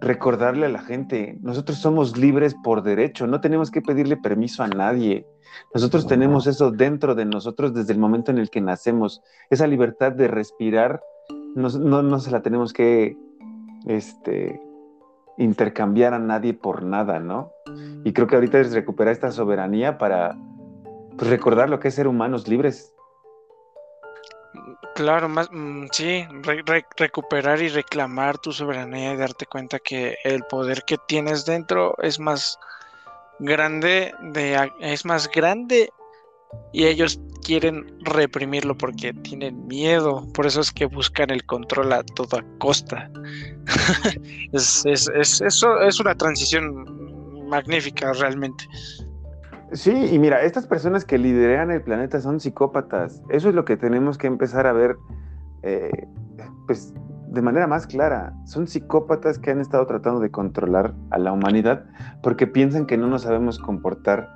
recordarle a la gente. Nosotros somos libres por derecho, no tenemos que pedirle permiso a nadie. Nosotros tenemos eso dentro de nosotros desde el momento en el que nacemos. Esa libertad de respirar no, no, se la tenemos que este, intercambiar a nadie por nada, ¿no? Y creo que ahorita es recuperar esta soberanía para pues, recordar lo que es ser humanos libres. Claro, más, mm, sí, recuperar y reclamar tu soberanía y darte cuenta que el poder que tienes dentro es más grande de es más grande y ellos quieren reprimirlo porque tienen miedo, por eso es que buscan el control a toda costa. es una transición magnífica realmente. Sí, y mira, estas personas que lideran el planeta son psicópatas. Eso es lo que tenemos que empezar a ver, eh, pues, de manera más clara. Son psicópatas que han estado tratando de controlar a la humanidad porque piensan que no nos sabemos comportar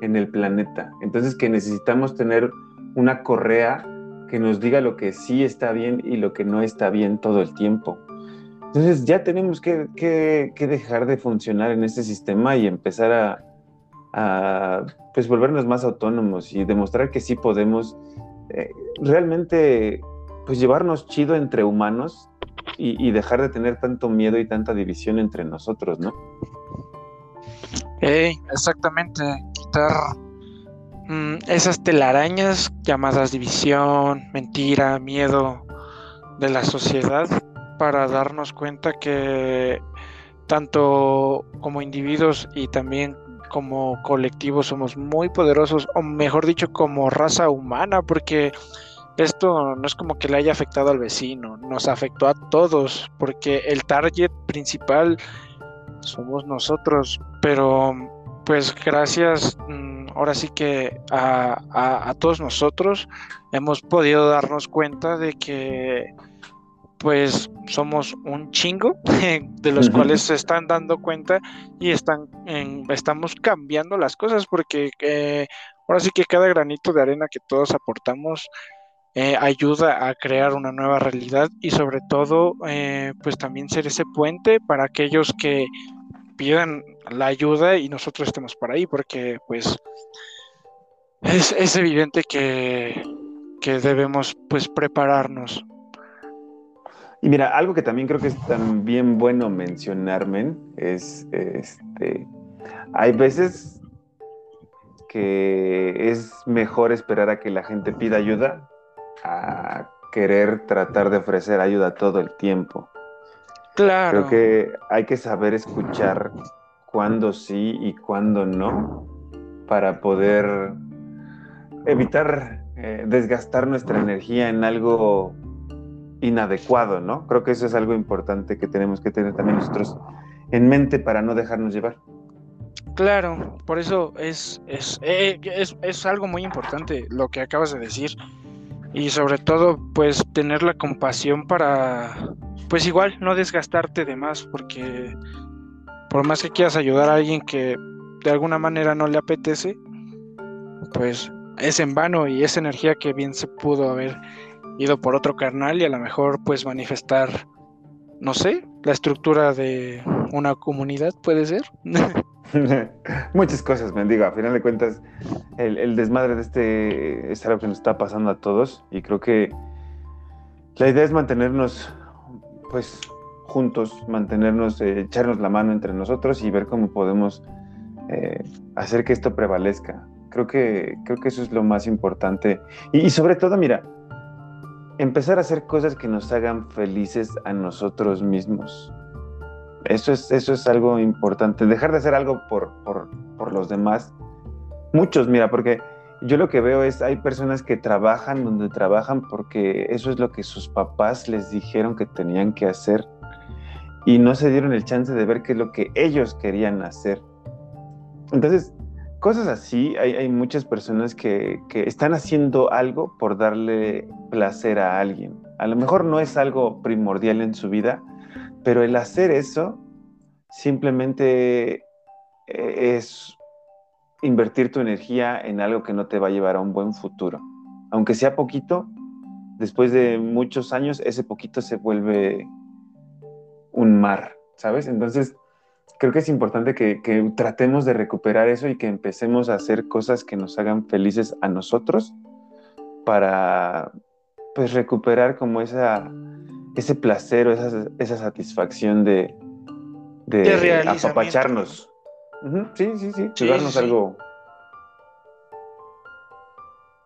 en el planeta. Entonces, que necesitamos tener una correa que nos diga lo que sí está bien y lo que no está bien todo el tiempo. Entonces, ya tenemos que, que dejar de funcionar en este sistema y empezar a pues volvernos más autónomos y demostrar que sí podemos eh, realmente pues llevarnos chido entre humanos y, dejar de tener tanto miedo y tanta división entre nosotros, ¿no? exactamente, quitar mm, esas telarañas llamadas división, mentira, miedo de la sociedad para darnos cuenta que tanto como individuos y también como colectivo somos muy poderosos, o mejor dicho, como raza humana, porque esto no es como que le haya afectado al vecino, nos afectó a todos, porque el target principal somos nosotros, pero pues gracias mm, ahora sí que a, a todos nosotros hemos podido darnos cuenta de que pues somos un chingo de los cuales se están dando cuenta y están estamos cambiando las cosas porque eh, ahora sí que cada granito de arena que todos aportamos eh, ayuda a crear una nueva realidad y sobre todo eh, pues también ser ese puente para aquellos que pidan la ayuda y nosotros estemos por ahí porque pues es, es evidente que, que debemos pues prepararnos y mira, algo que también creo que es también bueno mencionarme es, este, hay veces que es mejor esperar a que la gente pida ayuda a querer tratar de ofrecer ayuda todo el tiempo. Claro. Creo que hay que saber escuchar cuándo sí y cuándo no para poder evitar eh, desgastar nuestra energía en algo inadecuado, ¿no? Creo que eso es algo importante que tenemos que tener también nosotros en mente para no dejarnos llevar. Claro, por eso es, es, eh, es, es, algo muy importante lo que acabas de decir. Y sobre todo, pues tener la compasión para, pues igual, no desgastarte de más, porque por más que quieras ayudar a alguien que de alguna manera no le apetece, pues es en vano y esa energía que bien se pudo haber ido por otro carnal y a lo mejor pues manifestar, no sé, la estructura de una comunidad, puede ser. Muchas cosas, mendigo. A final de cuentas, el, desmadre de este es algo que nos está pasando a todos y creo que la idea es mantenernos, pues, juntos, mantenernos, eh, echarnos la mano entre nosotros y ver cómo podemos eh, hacer que esto prevalezca. Creo que, creo que eso es lo más importante. y sobre todo, mira, empezar a hacer cosas que nos hagan felices a nosotros mismos. Eso es, eso es algo importante. Dejar de hacer algo por, por, por los demás. Muchos, mira, porque yo lo que veo es, hay personas que trabajan donde trabajan porque eso es lo que sus papás les dijeron que tenían que hacer y no se dieron el chance de ver qué es lo que ellos querían hacer. Entonces, cosas así, hay, muchas personas que, están haciendo algo por darle placer a alguien. A lo mejor no es algo primordial en su vida, pero el hacer eso simplemente eh, es invertir tu energía en algo que no te va a llevar a un buen futuro. Aunque sea poquito, después de muchos años, ese poquito se vuelve un mar, ¿sabes? Entonces, creo que es importante que, tratemos de recuperar eso y que empecemos a hacer cosas que nos hagan felices a nosotros para pues recuperar como esa, ese placer o esa, esa satisfacción de, de, apapacharnos. Sí, sí, sí, sí algo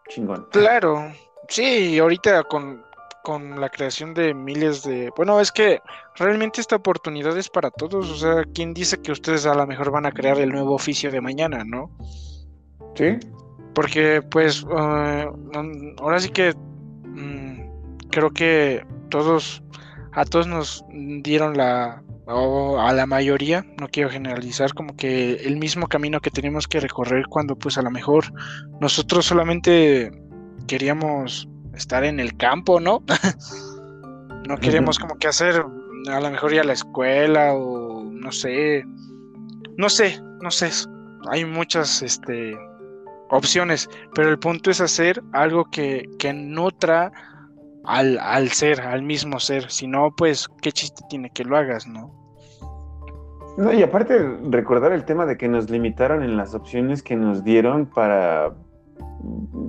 chingón. Claro, sí, ahorita con con la creación de miles de... Bueno, es que realmente esta oportunidad es para todos. O sea, ¿quién dice que ustedes a lo mejor van a crear el nuevo oficio de mañana, no? Sí. Porque pues uh, ahora sí que mm, creo que todos, a todos nos dieron la, o a la mayoría, no quiero generalizar, como que el mismo camino que tenemos que recorrer cuando pues a lo mejor nosotros solamente queríamos estar en el campo, ¿no? no queríamos como que hacer a lo mejor ir a la escuela o no sé, no sé, no sé, hay muchas este, opciones, pero el punto es hacer algo que, que nutra al, al ser, al mismo ser, si no, pues, ¿qué chiste tiene que lo hagas, no? No, y aparte recordar el tema de que nos limitaron en las opciones que nos dieron para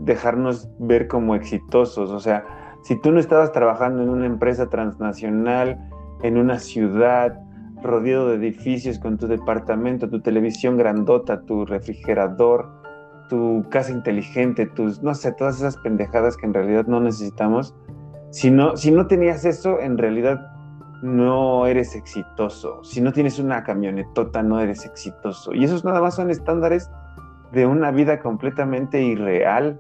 dejarnos ver como exitosos. O sea, si tú no estabas trabajando en una empresa transnacional, en una ciudad, rodeado de edificios con tu departamento, tu televisión grandota, tu refrigerador, tu casa inteligente, tus, no sé, todas esas pendejadas que en realidad no necesitamos. Si no, si no tenías eso, en realidad no eres exitoso. Si no tienes una camionetota, no eres exitoso. Y esos nada más son estándares de una vida completamente irreal.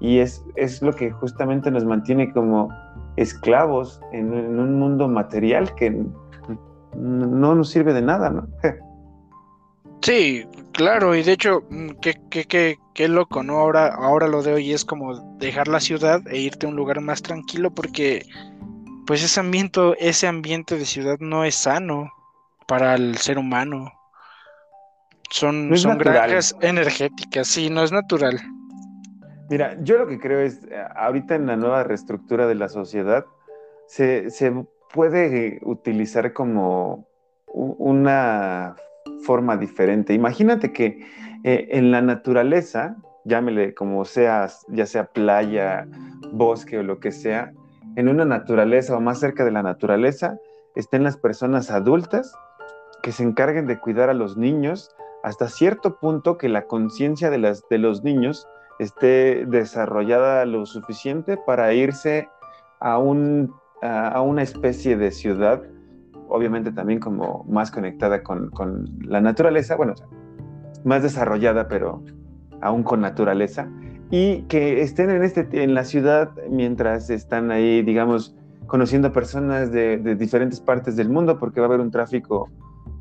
Y es, es lo que justamente nos mantiene como esclavos en, un mundo material que no nos sirve de nada, ¿no? Sí, claro, y de hecho, mm, qué, qué, qué, qué loco, ¿no? Ahora, ahora lo de hoy es como dejar la ciudad e irte a un lugar más tranquilo porque pues ese ambiente, ese ambiente de ciudad no es sano para el ser humano. Son, son granjas energéticas, sí, no es natural. Mira, yo lo que creo es, eh, ahorita en la nueva reestructura de la sociedad, se, se puede utilizar como una forma diferente. Imagínate que eh, en la naturaleza, llámele como seas, ya sea playa, bosque o lo que sea, en una naturaleza o más cerca de la naturaleza, estén las personas adultas que se encarguen de cuidar a los niños hasta cierto punto que la conciencia de, de los niños esté desarrollada lo suficiente para irse a un a una especie de ciudad, obviamente también como más conectada con, la naturaleza, bueno, más desarrollada, pero aún con naturaleza, y que estén en, este, en la ciudad mientras están ahí, digamos, conociendo a personas de, diferentes partes del mundo, porque va a haber un tráfico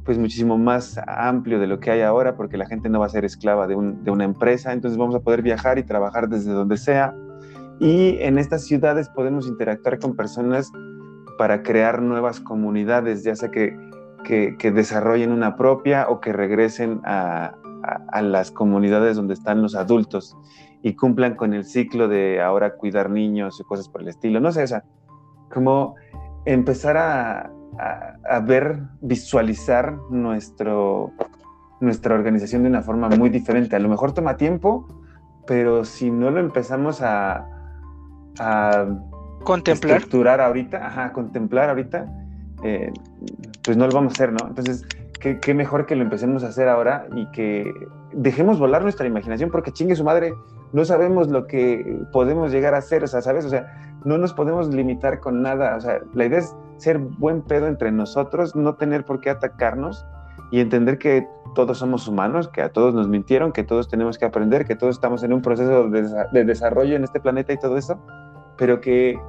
pues muchísimo más amplio de lo que hay ahora, porque la gente no va a ser esclava de, una empresa, entonces vamos a poder viajar y trabajar desde donde sea, y en estas ciudades podemos interactuar con personas para crear nuevas comunidades, ya sea que, que, desarrollen una propia o que regresen a, a, las comunidades donde están los adultos y cumplan con el ciclo de ahora cuidar niños y cosas por el estilo. No sé, o sea, como empezar a, a, ver, visualizar nuestro, nuestra organización de una forma muy diferente. A lo mejor toma tiempo, pero si no lo empezamos a, a contemplar. Estructurar ahorita, ajá, contemplar ahorita, eh, pues no lo vamos a hacer, ¿no? Entonces, ¿qué, ¿qué, mejor que lo empecemos a hacer ahora y que dejemos volar nuestra imaginación, porque chingue su madre, no sabemos lo que podemos llegar a hacer, o sea, ¿sabes? O sea, no nos podemos limitar con nada, o sea, la idea es ser buen pedo entre nosotros, no tener por qué atacarnos y entender que todos somos humanos, que a todos nos mintieron, que todos tenemos que aprender, que todos estamos en un proceso de, desarrollo en este planeta y todo eso, pero que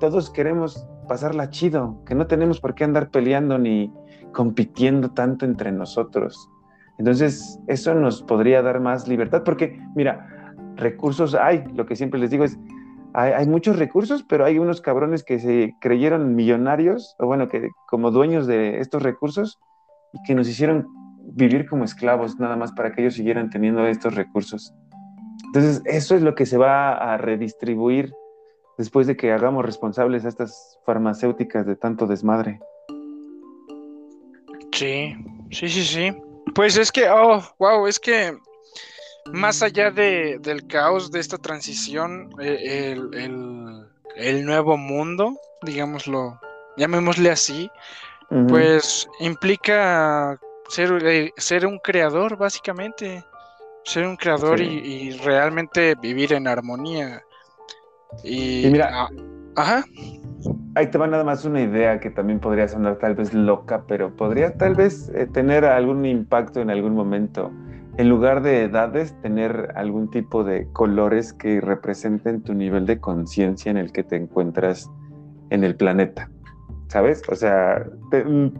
todos queremos pasarla chido, que no tenemos por qué andar peleando ni compitiendo tanto entre nosotros. Entonces, eso nos podría dar más libertad, porque, mira, recursos hay, lo que siempre les digo es, hay, muchos recursos, pero hay unos cabrones que se creyeron millonarios, o bueno, que como dueños de estos recursos, y que nos hicieron vivir como esclavos nada más para que ellos siguieran teniendo estos recursos. Entonces, eso es lo que se va a redistribuir después de que hagamos responsables a estas farmacéuticas de tanto desmadre. Sí, sí, sí, sí. Pues es que, oh, wow, es que más allá de, del caos de esta transición, eh, el, el nuevo mundo, digámoslo, llamémosle así, pues implica ser, eh, ser un creador, básicamente. Ser un creador y, realmente vivir en armonía. Y, mira, ah, ajá. Ahí te va nada más una idea que también podría sonar tal vez loca, pero podría tal vez eh, tener algún impacto en algún momento. En lugar de edades, tener algún tipo de colores que representen tu nivel de conciencia en el que te encuentras en el planeta. ¿Sabes? O sea,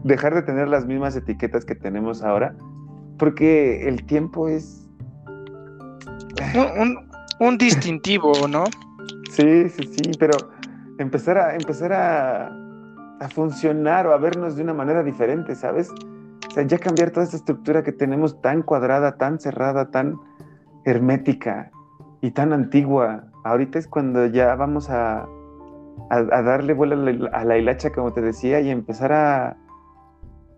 dejar de tener las mismas etiquetas que tenemos ahora, porque el tiempo es... Un, distintivo, ¿no? Sí, sí, sí, pero empezar a, empezar a, a funcionar o a vernos de una manera diferente, ¿sabes? Ya cambiar toda esta estructura que tenemos tan cuadrada, tan cerrada, tan hermética y tan antigua. Ahorita es cuando ya vamos a, darle vuelo a la, hilacha, como te decía, y empezar a,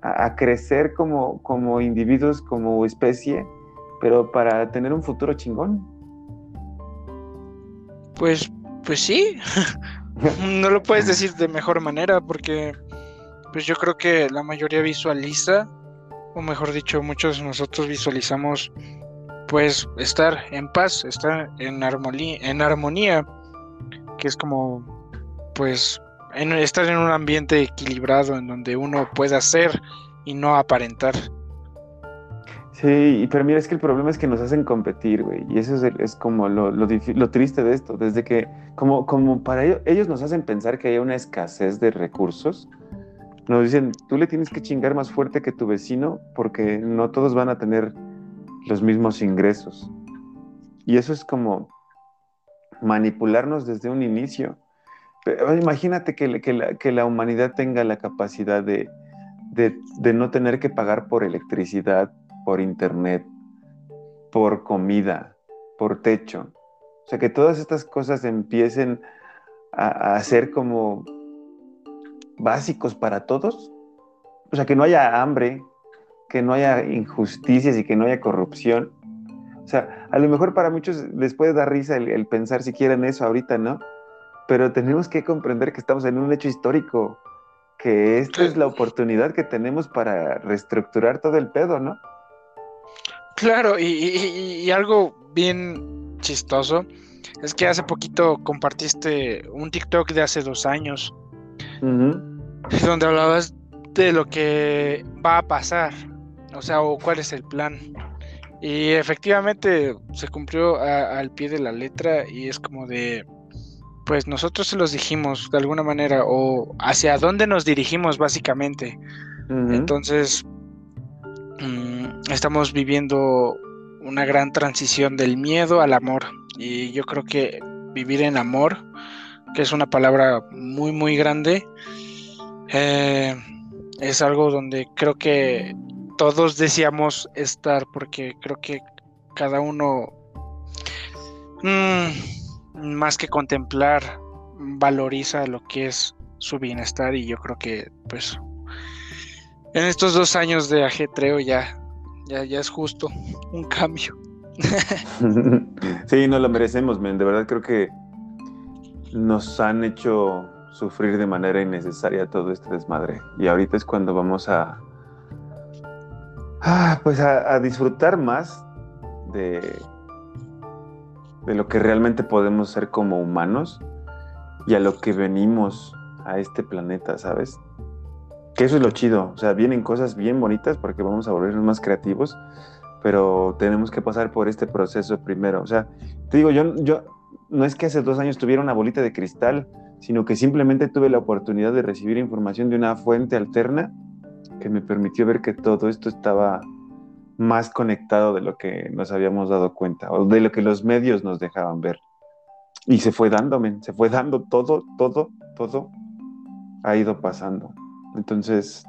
a crecer como, como individuos, como especie, pero para tener un futuro chingón. Pues, pues sí. no lo puedes decir de mejor manera porque pues yo creo que la mayoría visualiza o mejor dicho, muchos de nosotros visualizamos pues estar en paz, estar en armonía, en armonía, que es como pues estar en un ambiente equilibrado en donde uno pueda ser y no aparentar. Sí, pero mira, es que el problema es que nos hacen competir, güey, y eso es, como lo, lo, triste de esto, desde que, como, como para ellos, ellos nos hacen pensar que hay una escasez de recursos, nos dicen, tú le tienes que chingar más fuerte que tu vecino porque no todos van a tener los mismos ingresos. Y eso es como manipularnos desde un inicio. Pero imagínate que, que, la, humanidad tenga la capacidad de, de, no tener que pagar por electricidad, por internet, por comida, por techo. O sea, que todas estas cosas empiecen a, a ser como básicos para todos. O sea, que no haya hambre, que no haya injusticias y que no haya corrupción. O sea, a lo mejor para muchos les puede dar risa el, pensar si quieren eso ahorita, ¿no? Pero tenemos que comprender que estamos en un hecho histórico, que esta es la oportunidad que tenemos para reestructurar todo el pedo, ¿no? Claro, y, algo bien chistoso es que hace poquito compartiste un TikTok de hace dos años donde hablabas de lo que va a pasar, o sea, o cuál es el plan. Y efectivamente se cumplió al pie de la letra y es como de, pues nosotros se los dijimos de alguna manera o hacia dónde nos dirigimos básicamente. Entonces, mm, estamos viviendo una gran transición del miedo al amor y yo creo que vivir en amor, que es una palabra muy, muy grande, eh, es algo donde creo que todos deseamos estar porque creo que cada uno, mm, más que contemplar, valoriza lo que es su bienestar y yo creo que pues en estos dos años de ajetreo ya, ya, ya es justo un cambio. sí, no lo merecemos. De verdad creo que nos han hecho sufrir de manera innecesaria todo este desmadre. Y ahorita es cuando vamos a, ah, pues a, disfrutar más de, de lo que realmente podemos ser como humanos y a lo que venimos a este planeta, ¿sabes? Que eso es lo chido, o sea, vienen cosas bien bonitas porque vamos a volvernos más creativos, pero tenemos que pasar por este proceso primero. O sea, te digo, yo, yo no es que hace dos años tuviera una bolita de cristal, sino que simplemente tuve la oportunidad de recibir información de una fuente alterna que me permitió ver que todo esto estaba más conectado de lo que nos habíamos dado cuenta o de lo que los medios nos dejaban ver. Y se fue dándome, se fue dando todo, todo, todo ha ido pasando. Entonces,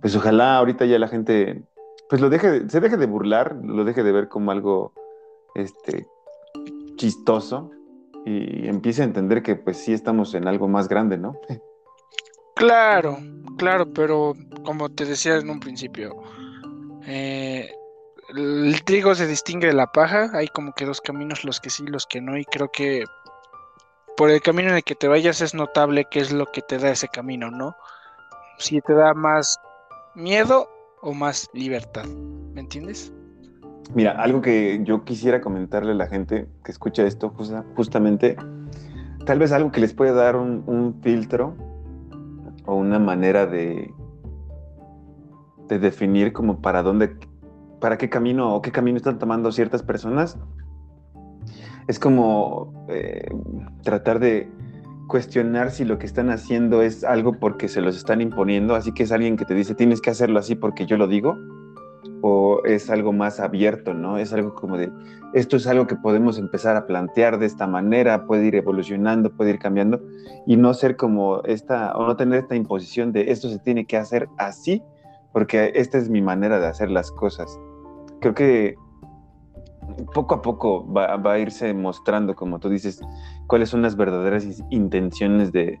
pues ojalá ahorita ya la gente pues lo deje, se deje de burlar, lo deje de ver como algo este chistoso y empiece a entender que pues sí estamos en algo más grande, ¿no? Claro, claro, pero como te decía en un principio, eh, el trigo se distingue de la paja, hay como que dos caminos, los que sí, los que no, y creo que por el camino en el que te vayas es notable qué es lo que te da ese camino, ¿no? Si te da más miedo o más libertad, ¿me entiendes? Mira, algo que yo quisiera comentarle a la gente que escucha esto, justamente, tal vez algo que les puede dar un, filtro o una manera de, de definir como para dónde para qué camino o qué camino están tomando ciertas personas, es como eh, tratar de cuestionar si lo que están haciendo es algo porque se los están imponiendo, así que es alguien que te dice tienes que hacerlo así porque yo lo digo, es algo más abierto, ¿no? Es algo como de, esto es algo que podemos empezar a plantear de esta manera, puede ir evolucionando, puede ir cambiando, y no ser como esta, o no tener esta imposición de esto se tiene que hacer así, porque esta es mi manera de hacer las cosas. Creo que poco a poco va, a irse mostrando, como tú dices, cuáles son las verdaderas intenciones de,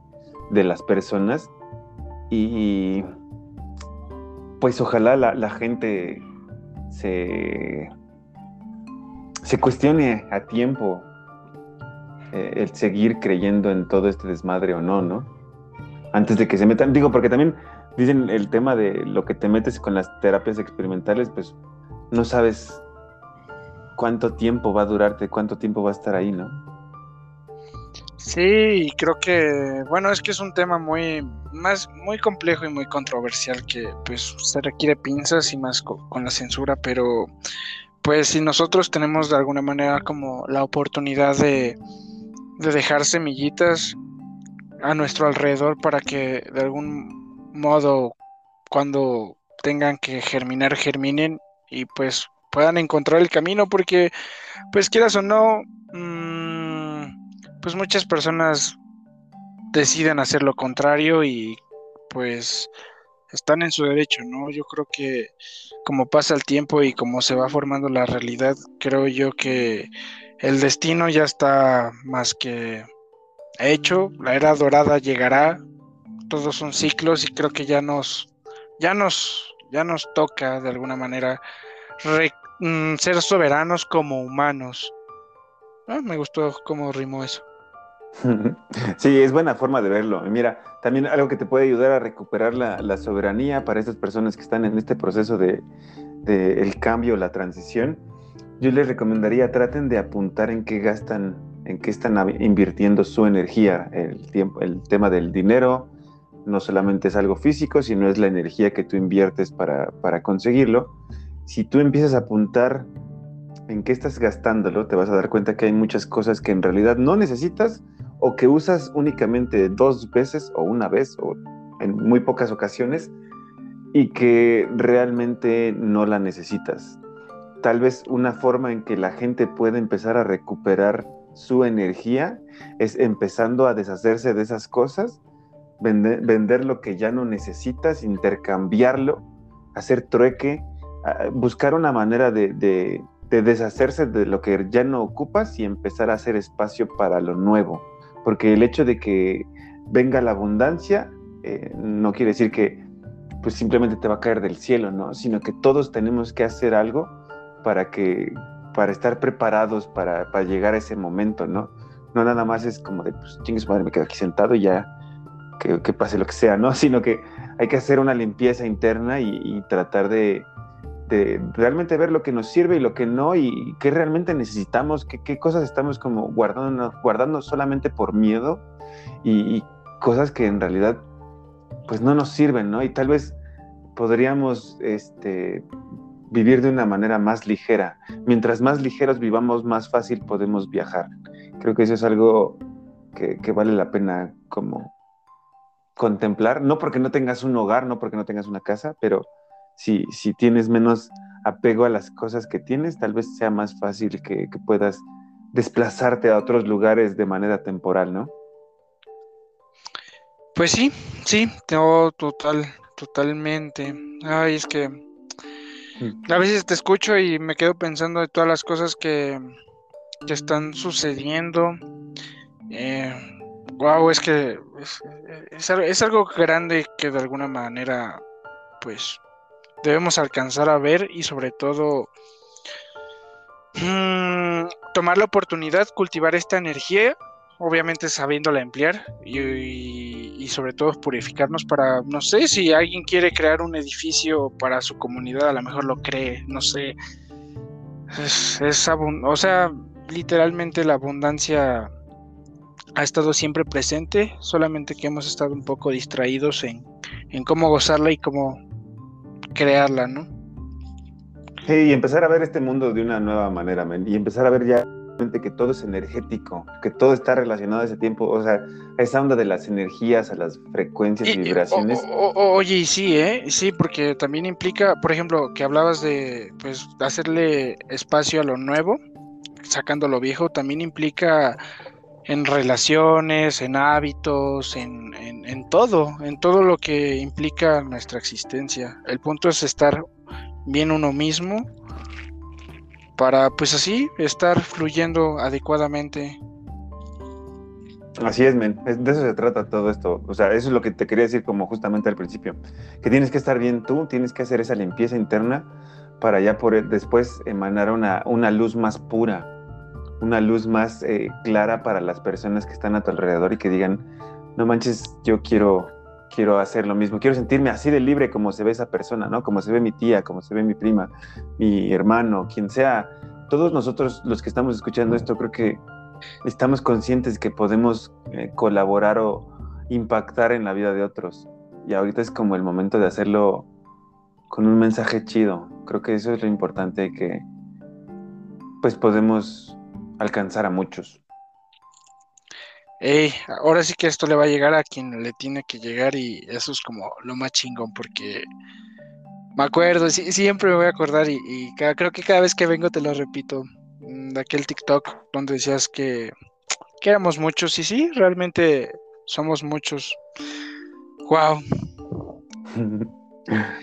las personas. Y pues ojalá la, gente se, cuestione a tiempo eh, el seguir creyendo en todo este desmadre o no, ¿no? Antes de que se metan, digo, porque también dicen el tema de lo que te metes con las terapias experimentales, pues no sabes cuánto tiempo va a durarte, cuánto tiempo va a estar ahí, ¿no? Sí, creo que, bueno, es que es un tema muy, más, muy complejo y muy controversial que pues se requiere pinzas y más con la censura, pero pues si nosotros tenemos de alguna manera como la oportunidad de, de dejar semillitas a nuestro alrededor para que de algún modo cuando tengan que germinar, germinen y pues puedan encontrar el camino, porque, pues quieras o no, mm, pues muchas personas deciden hacer lo contrario y pues están en su derecho, ¿no? Yo creo que como pasa el tiempo y como se va formando la realidad, creo yo que el destino ya está más que hecho, la era dorada llegará, todos son ciclos y creo que ya nos, ya nos, ya nos toca de alguna manera Mm, ser soberanos como humanos. Ah, me gustó cómo rimó eso. Sí, es buena forma de verlo. Mira, también algo que te puede ayudar a recuperar la, soberanía para estas personas que están en este proceso de, el cambio, la transición, yo les recomendaría traten de apuntar en qué gastan, en qué están invirtiendo su energía, el tiempo, el tema del dinero. No solamente es algo físico, sino es la energía que tú inviertes para, para conseguirlo si tú empiezas a apuntar en qué estás gastándolo, te vas a dar cuenta que hay muchas cosas que en realidad no necesitas o que usas únicamente dos veces o una vez o en muy pocas ocasiones y que realmente no la necesitas. Tal vez una forma en que la gente puede empezar a recuperar su energía es empezando a deshacerse de esas cosas, vender, lo que ya no necesitas, intercambiarlo, hacer trueque, buscar una manera de, deshacerse de lo que ya no ocupas y empezar a hacer espacio para lo nuevo. Porque el hecho de que venga la abundancia eh, no quiere decir que pues simplemente te va a caer del cielo, ¿no? Sino que todos tenemos que hacer algo para que para estar preparados para, llegar a ese momento, ¿no? No nada más es como de, pues, chingues madre, me quedo aquí sentado y ya que, pase lo que sea, ¿no? Sino que hay que hacer una limpieza interna y tratar de, de realmente ver lo que nos sirve y lo que no, y qué realmente necesitamos, qué, cosas estamos como guardando, guardando solamente por miedo y, cosas que en realidad pues no nos sirven, ¿no? Y tal vez podríamos este, vivir de una manera más ligera. Mientras más ligeros vivamos, más fácil podemos viajar. Creo que eso es algo que, que vale la pena como contemplar, no porque no tengas un hogar, no porque no tengas una casa, pero si, si tienes menos apego a las cosas que tienes, tal vez sea más fácil que, puedas desplazarte a otros lugares de manera temporal, ¿no? Pues sí, sí, total, totalmente. Ay, es que mm. a veces te escucho y me quedo pensando de todas las cosas que, que están sucediendo. wow, eh, es que es, es, algo grande que de alguna manera, pues, debemos alcanzar a ver y sobre todo mm, tomar la oportunidad, cultivar esta energía, obviamente sabiéndola emplear y, sobre todo purificarnos para, no sé, si alguien quiere crear un edificio para su comunidad, a lo mejor lo cree, no sé. Es, o sea, literalmente la abundancia ha estado siempre presente, solamente que hemos estado un poco distraídos en, en cómo gozarla y cómo crearla, ¿no? Sí, y empezar a ver este mundo de una nueva manera, y empezar a ver ya que todo es energético, que todo está relacionado a ese tiempo, o sea, a esa onda de las energías, a las frecuencias y, vibraciones. oye, sí, ¿eh? Sí, porque también implica, por ejemplo, que hablabas de, pues, hacerle espacio a lo nuevo, sacando lo viejo, también implica en relaciones, en hábitos, en, en todo, en todo lo que implica nuestra existencia. El punto es estar bien uno mismo para pues así estar fluyendo adecuadamente. Así es, men. De eso se trata todo esto. O sea, eso es lo que te quería decir como justamente al principio. Que tienes que estar bien tú, tienes que hacer esa limpieza interna para ya por después emanar una, una luz más pura, una luz más eh, clara para las personas que están a tu alrededor y que digan, no manches, yo quiero quiero hacer lo mismo, quiero sentirme así de libre como se ve esa persona, ¿no? Como se ve mi tía, como se ve mi prima, mi hermano, quien sea. Todos nosotros los que estamos escuchando esto, creo que estamos conscientes que podemos eh, colaborar o impactar en la vida de otros. Y ahorita es como el momento de hacerlo con un mensaje chido. Creo que eso es lo importante que pues podemos alcanzar a muchos ahora sí que esto le va a llegar a quien le tiene que llegar y eso es como lo más chingón porque me acuerdo, siempre me voy a acordar y, creo que cada vez que vengo te lo repito, mm, de aquel TikTok donde decías que, que éramos muchos y sí, realmente somos muchos. Wow.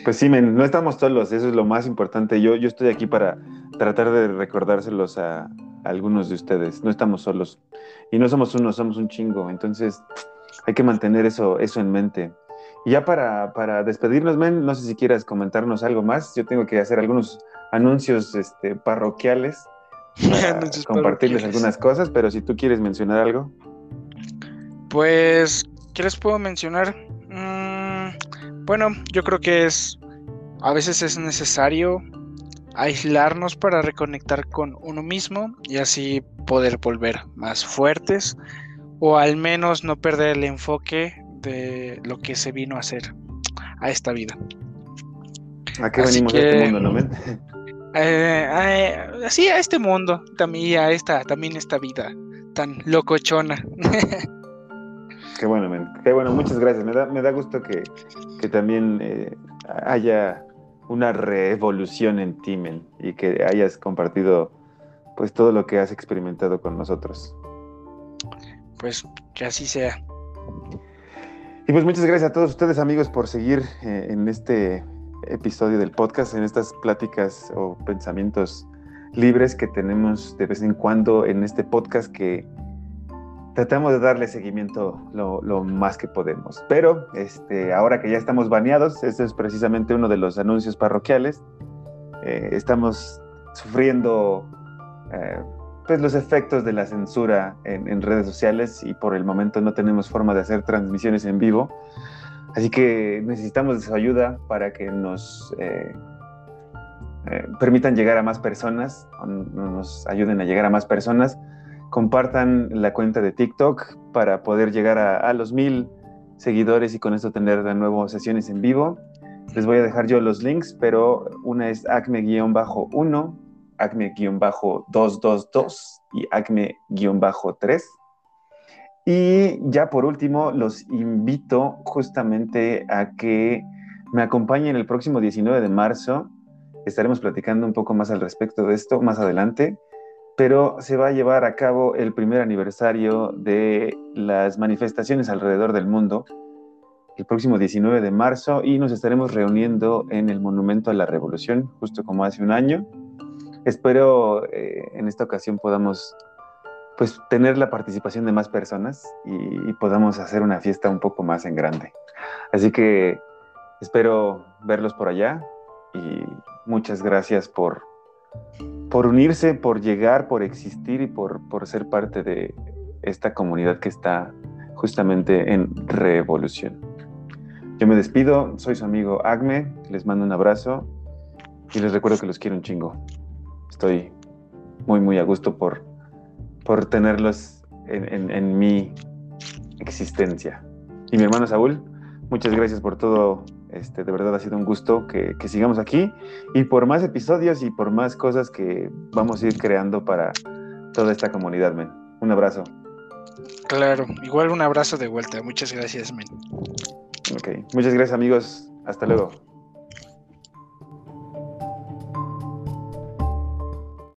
Pues sí, no estamos solos, eso es lo más importante. Yo, yo estoy aquí para tratar de recordárselos a, algunos de ustedes. No estamos solos. Y no somos uno, somos un chingo. Entonces hay que mantener eso, eso en mente. Y ya para, para despedirnos, Men, no sé si quieras comentarnos algo más. Yo tengo que hacer algunos anuncios este, parroquiales para compartirles algunas cosas, pero si tú quieres mencionar algo. Pues, ¿qué les puedo mencionar? Mm, bueno, yo creo que es, a veces es necesario aislarnos para reconectar con uno mismo y así poder volver más fuertes o al menos no perder el enfoque de lo que se vino a hacer a esta vida. ¿A qué venimos a este mundo, no? Eh, eh, sí, a este mundo también a esta, también esta vida tan locochona. Qué bueno, Qué bueno, muchas gracias. Me da, me da gusto que, que también eh, haya una revolución en ti, y que hayas compartido pues todo lo que has experimentado con nosotros. Pues que así sea. Y pues muchas gracias a todos ustedes amigos por seguir eh, en este episodio del podcast, en estas pláticas o pensamientos libres que tenemos de vez en cuando en este podcast que tratamos de darle seguimiento lo, más que podemos. Pero este, ahora que ya estamos baneados, este es precisamente uno de los anuncios parroquiales, eh, estamos sufriendo eh, pues los efectos de la censura en, redes sociales y por el momento no tenemos forma de hacer transmisiones en vivo. Así que necesitamos de su ayuda para que nos eh, permitan llegar a más personas, nos ayuden a llegar a más personas compartan la cuenta de TikTok para poder llegar a, los mil seguidores y con esto tener de nuevo sesiones en vivo. Les voy a dejar yo los links, pero una es acme-1, acme-222 y acme-3. Y ya por último, los invito justamente a que me acompañen el próximo 19 de marzo. Estaremos platicando un poco más al respecto de esto más adelante pero se va a llevar a cabo el primer aniversario de las manifestaciones alrededor del mundo el próximo 19 de marzo y nos estaremos reuniendo en el Monumento a la Revolución, justo como hace un año. Espero eh, en esta ocasión podamos pues tener la participación de más personas y, y, podamos hacer una fiesta un poco más en grande. Así que espero verlos por allá y muchas gracias por por unirse, por llegar, por existir y por, por ser parte de esta comunidad que está justamente en revolución. Yo me despido, soy su amigo Agme, les mando un abrazo y les recuerdo que los quiero un chingo. Estoy muy, muy a gusto por, por tenerlos en, en mi existencia. Y mi hermano Saúl, muchas gracias por todo Este, de verdad ha sido un gusto que, que, sigamos aquí y por más episodios y por más cosas que vamos a ir creando para toda esta comunidad, men. Un abrazo. Claro, igual un abrazo de vuelta. Muchas gracias, men. Ok, muchas gracias amigos. Hasta luego.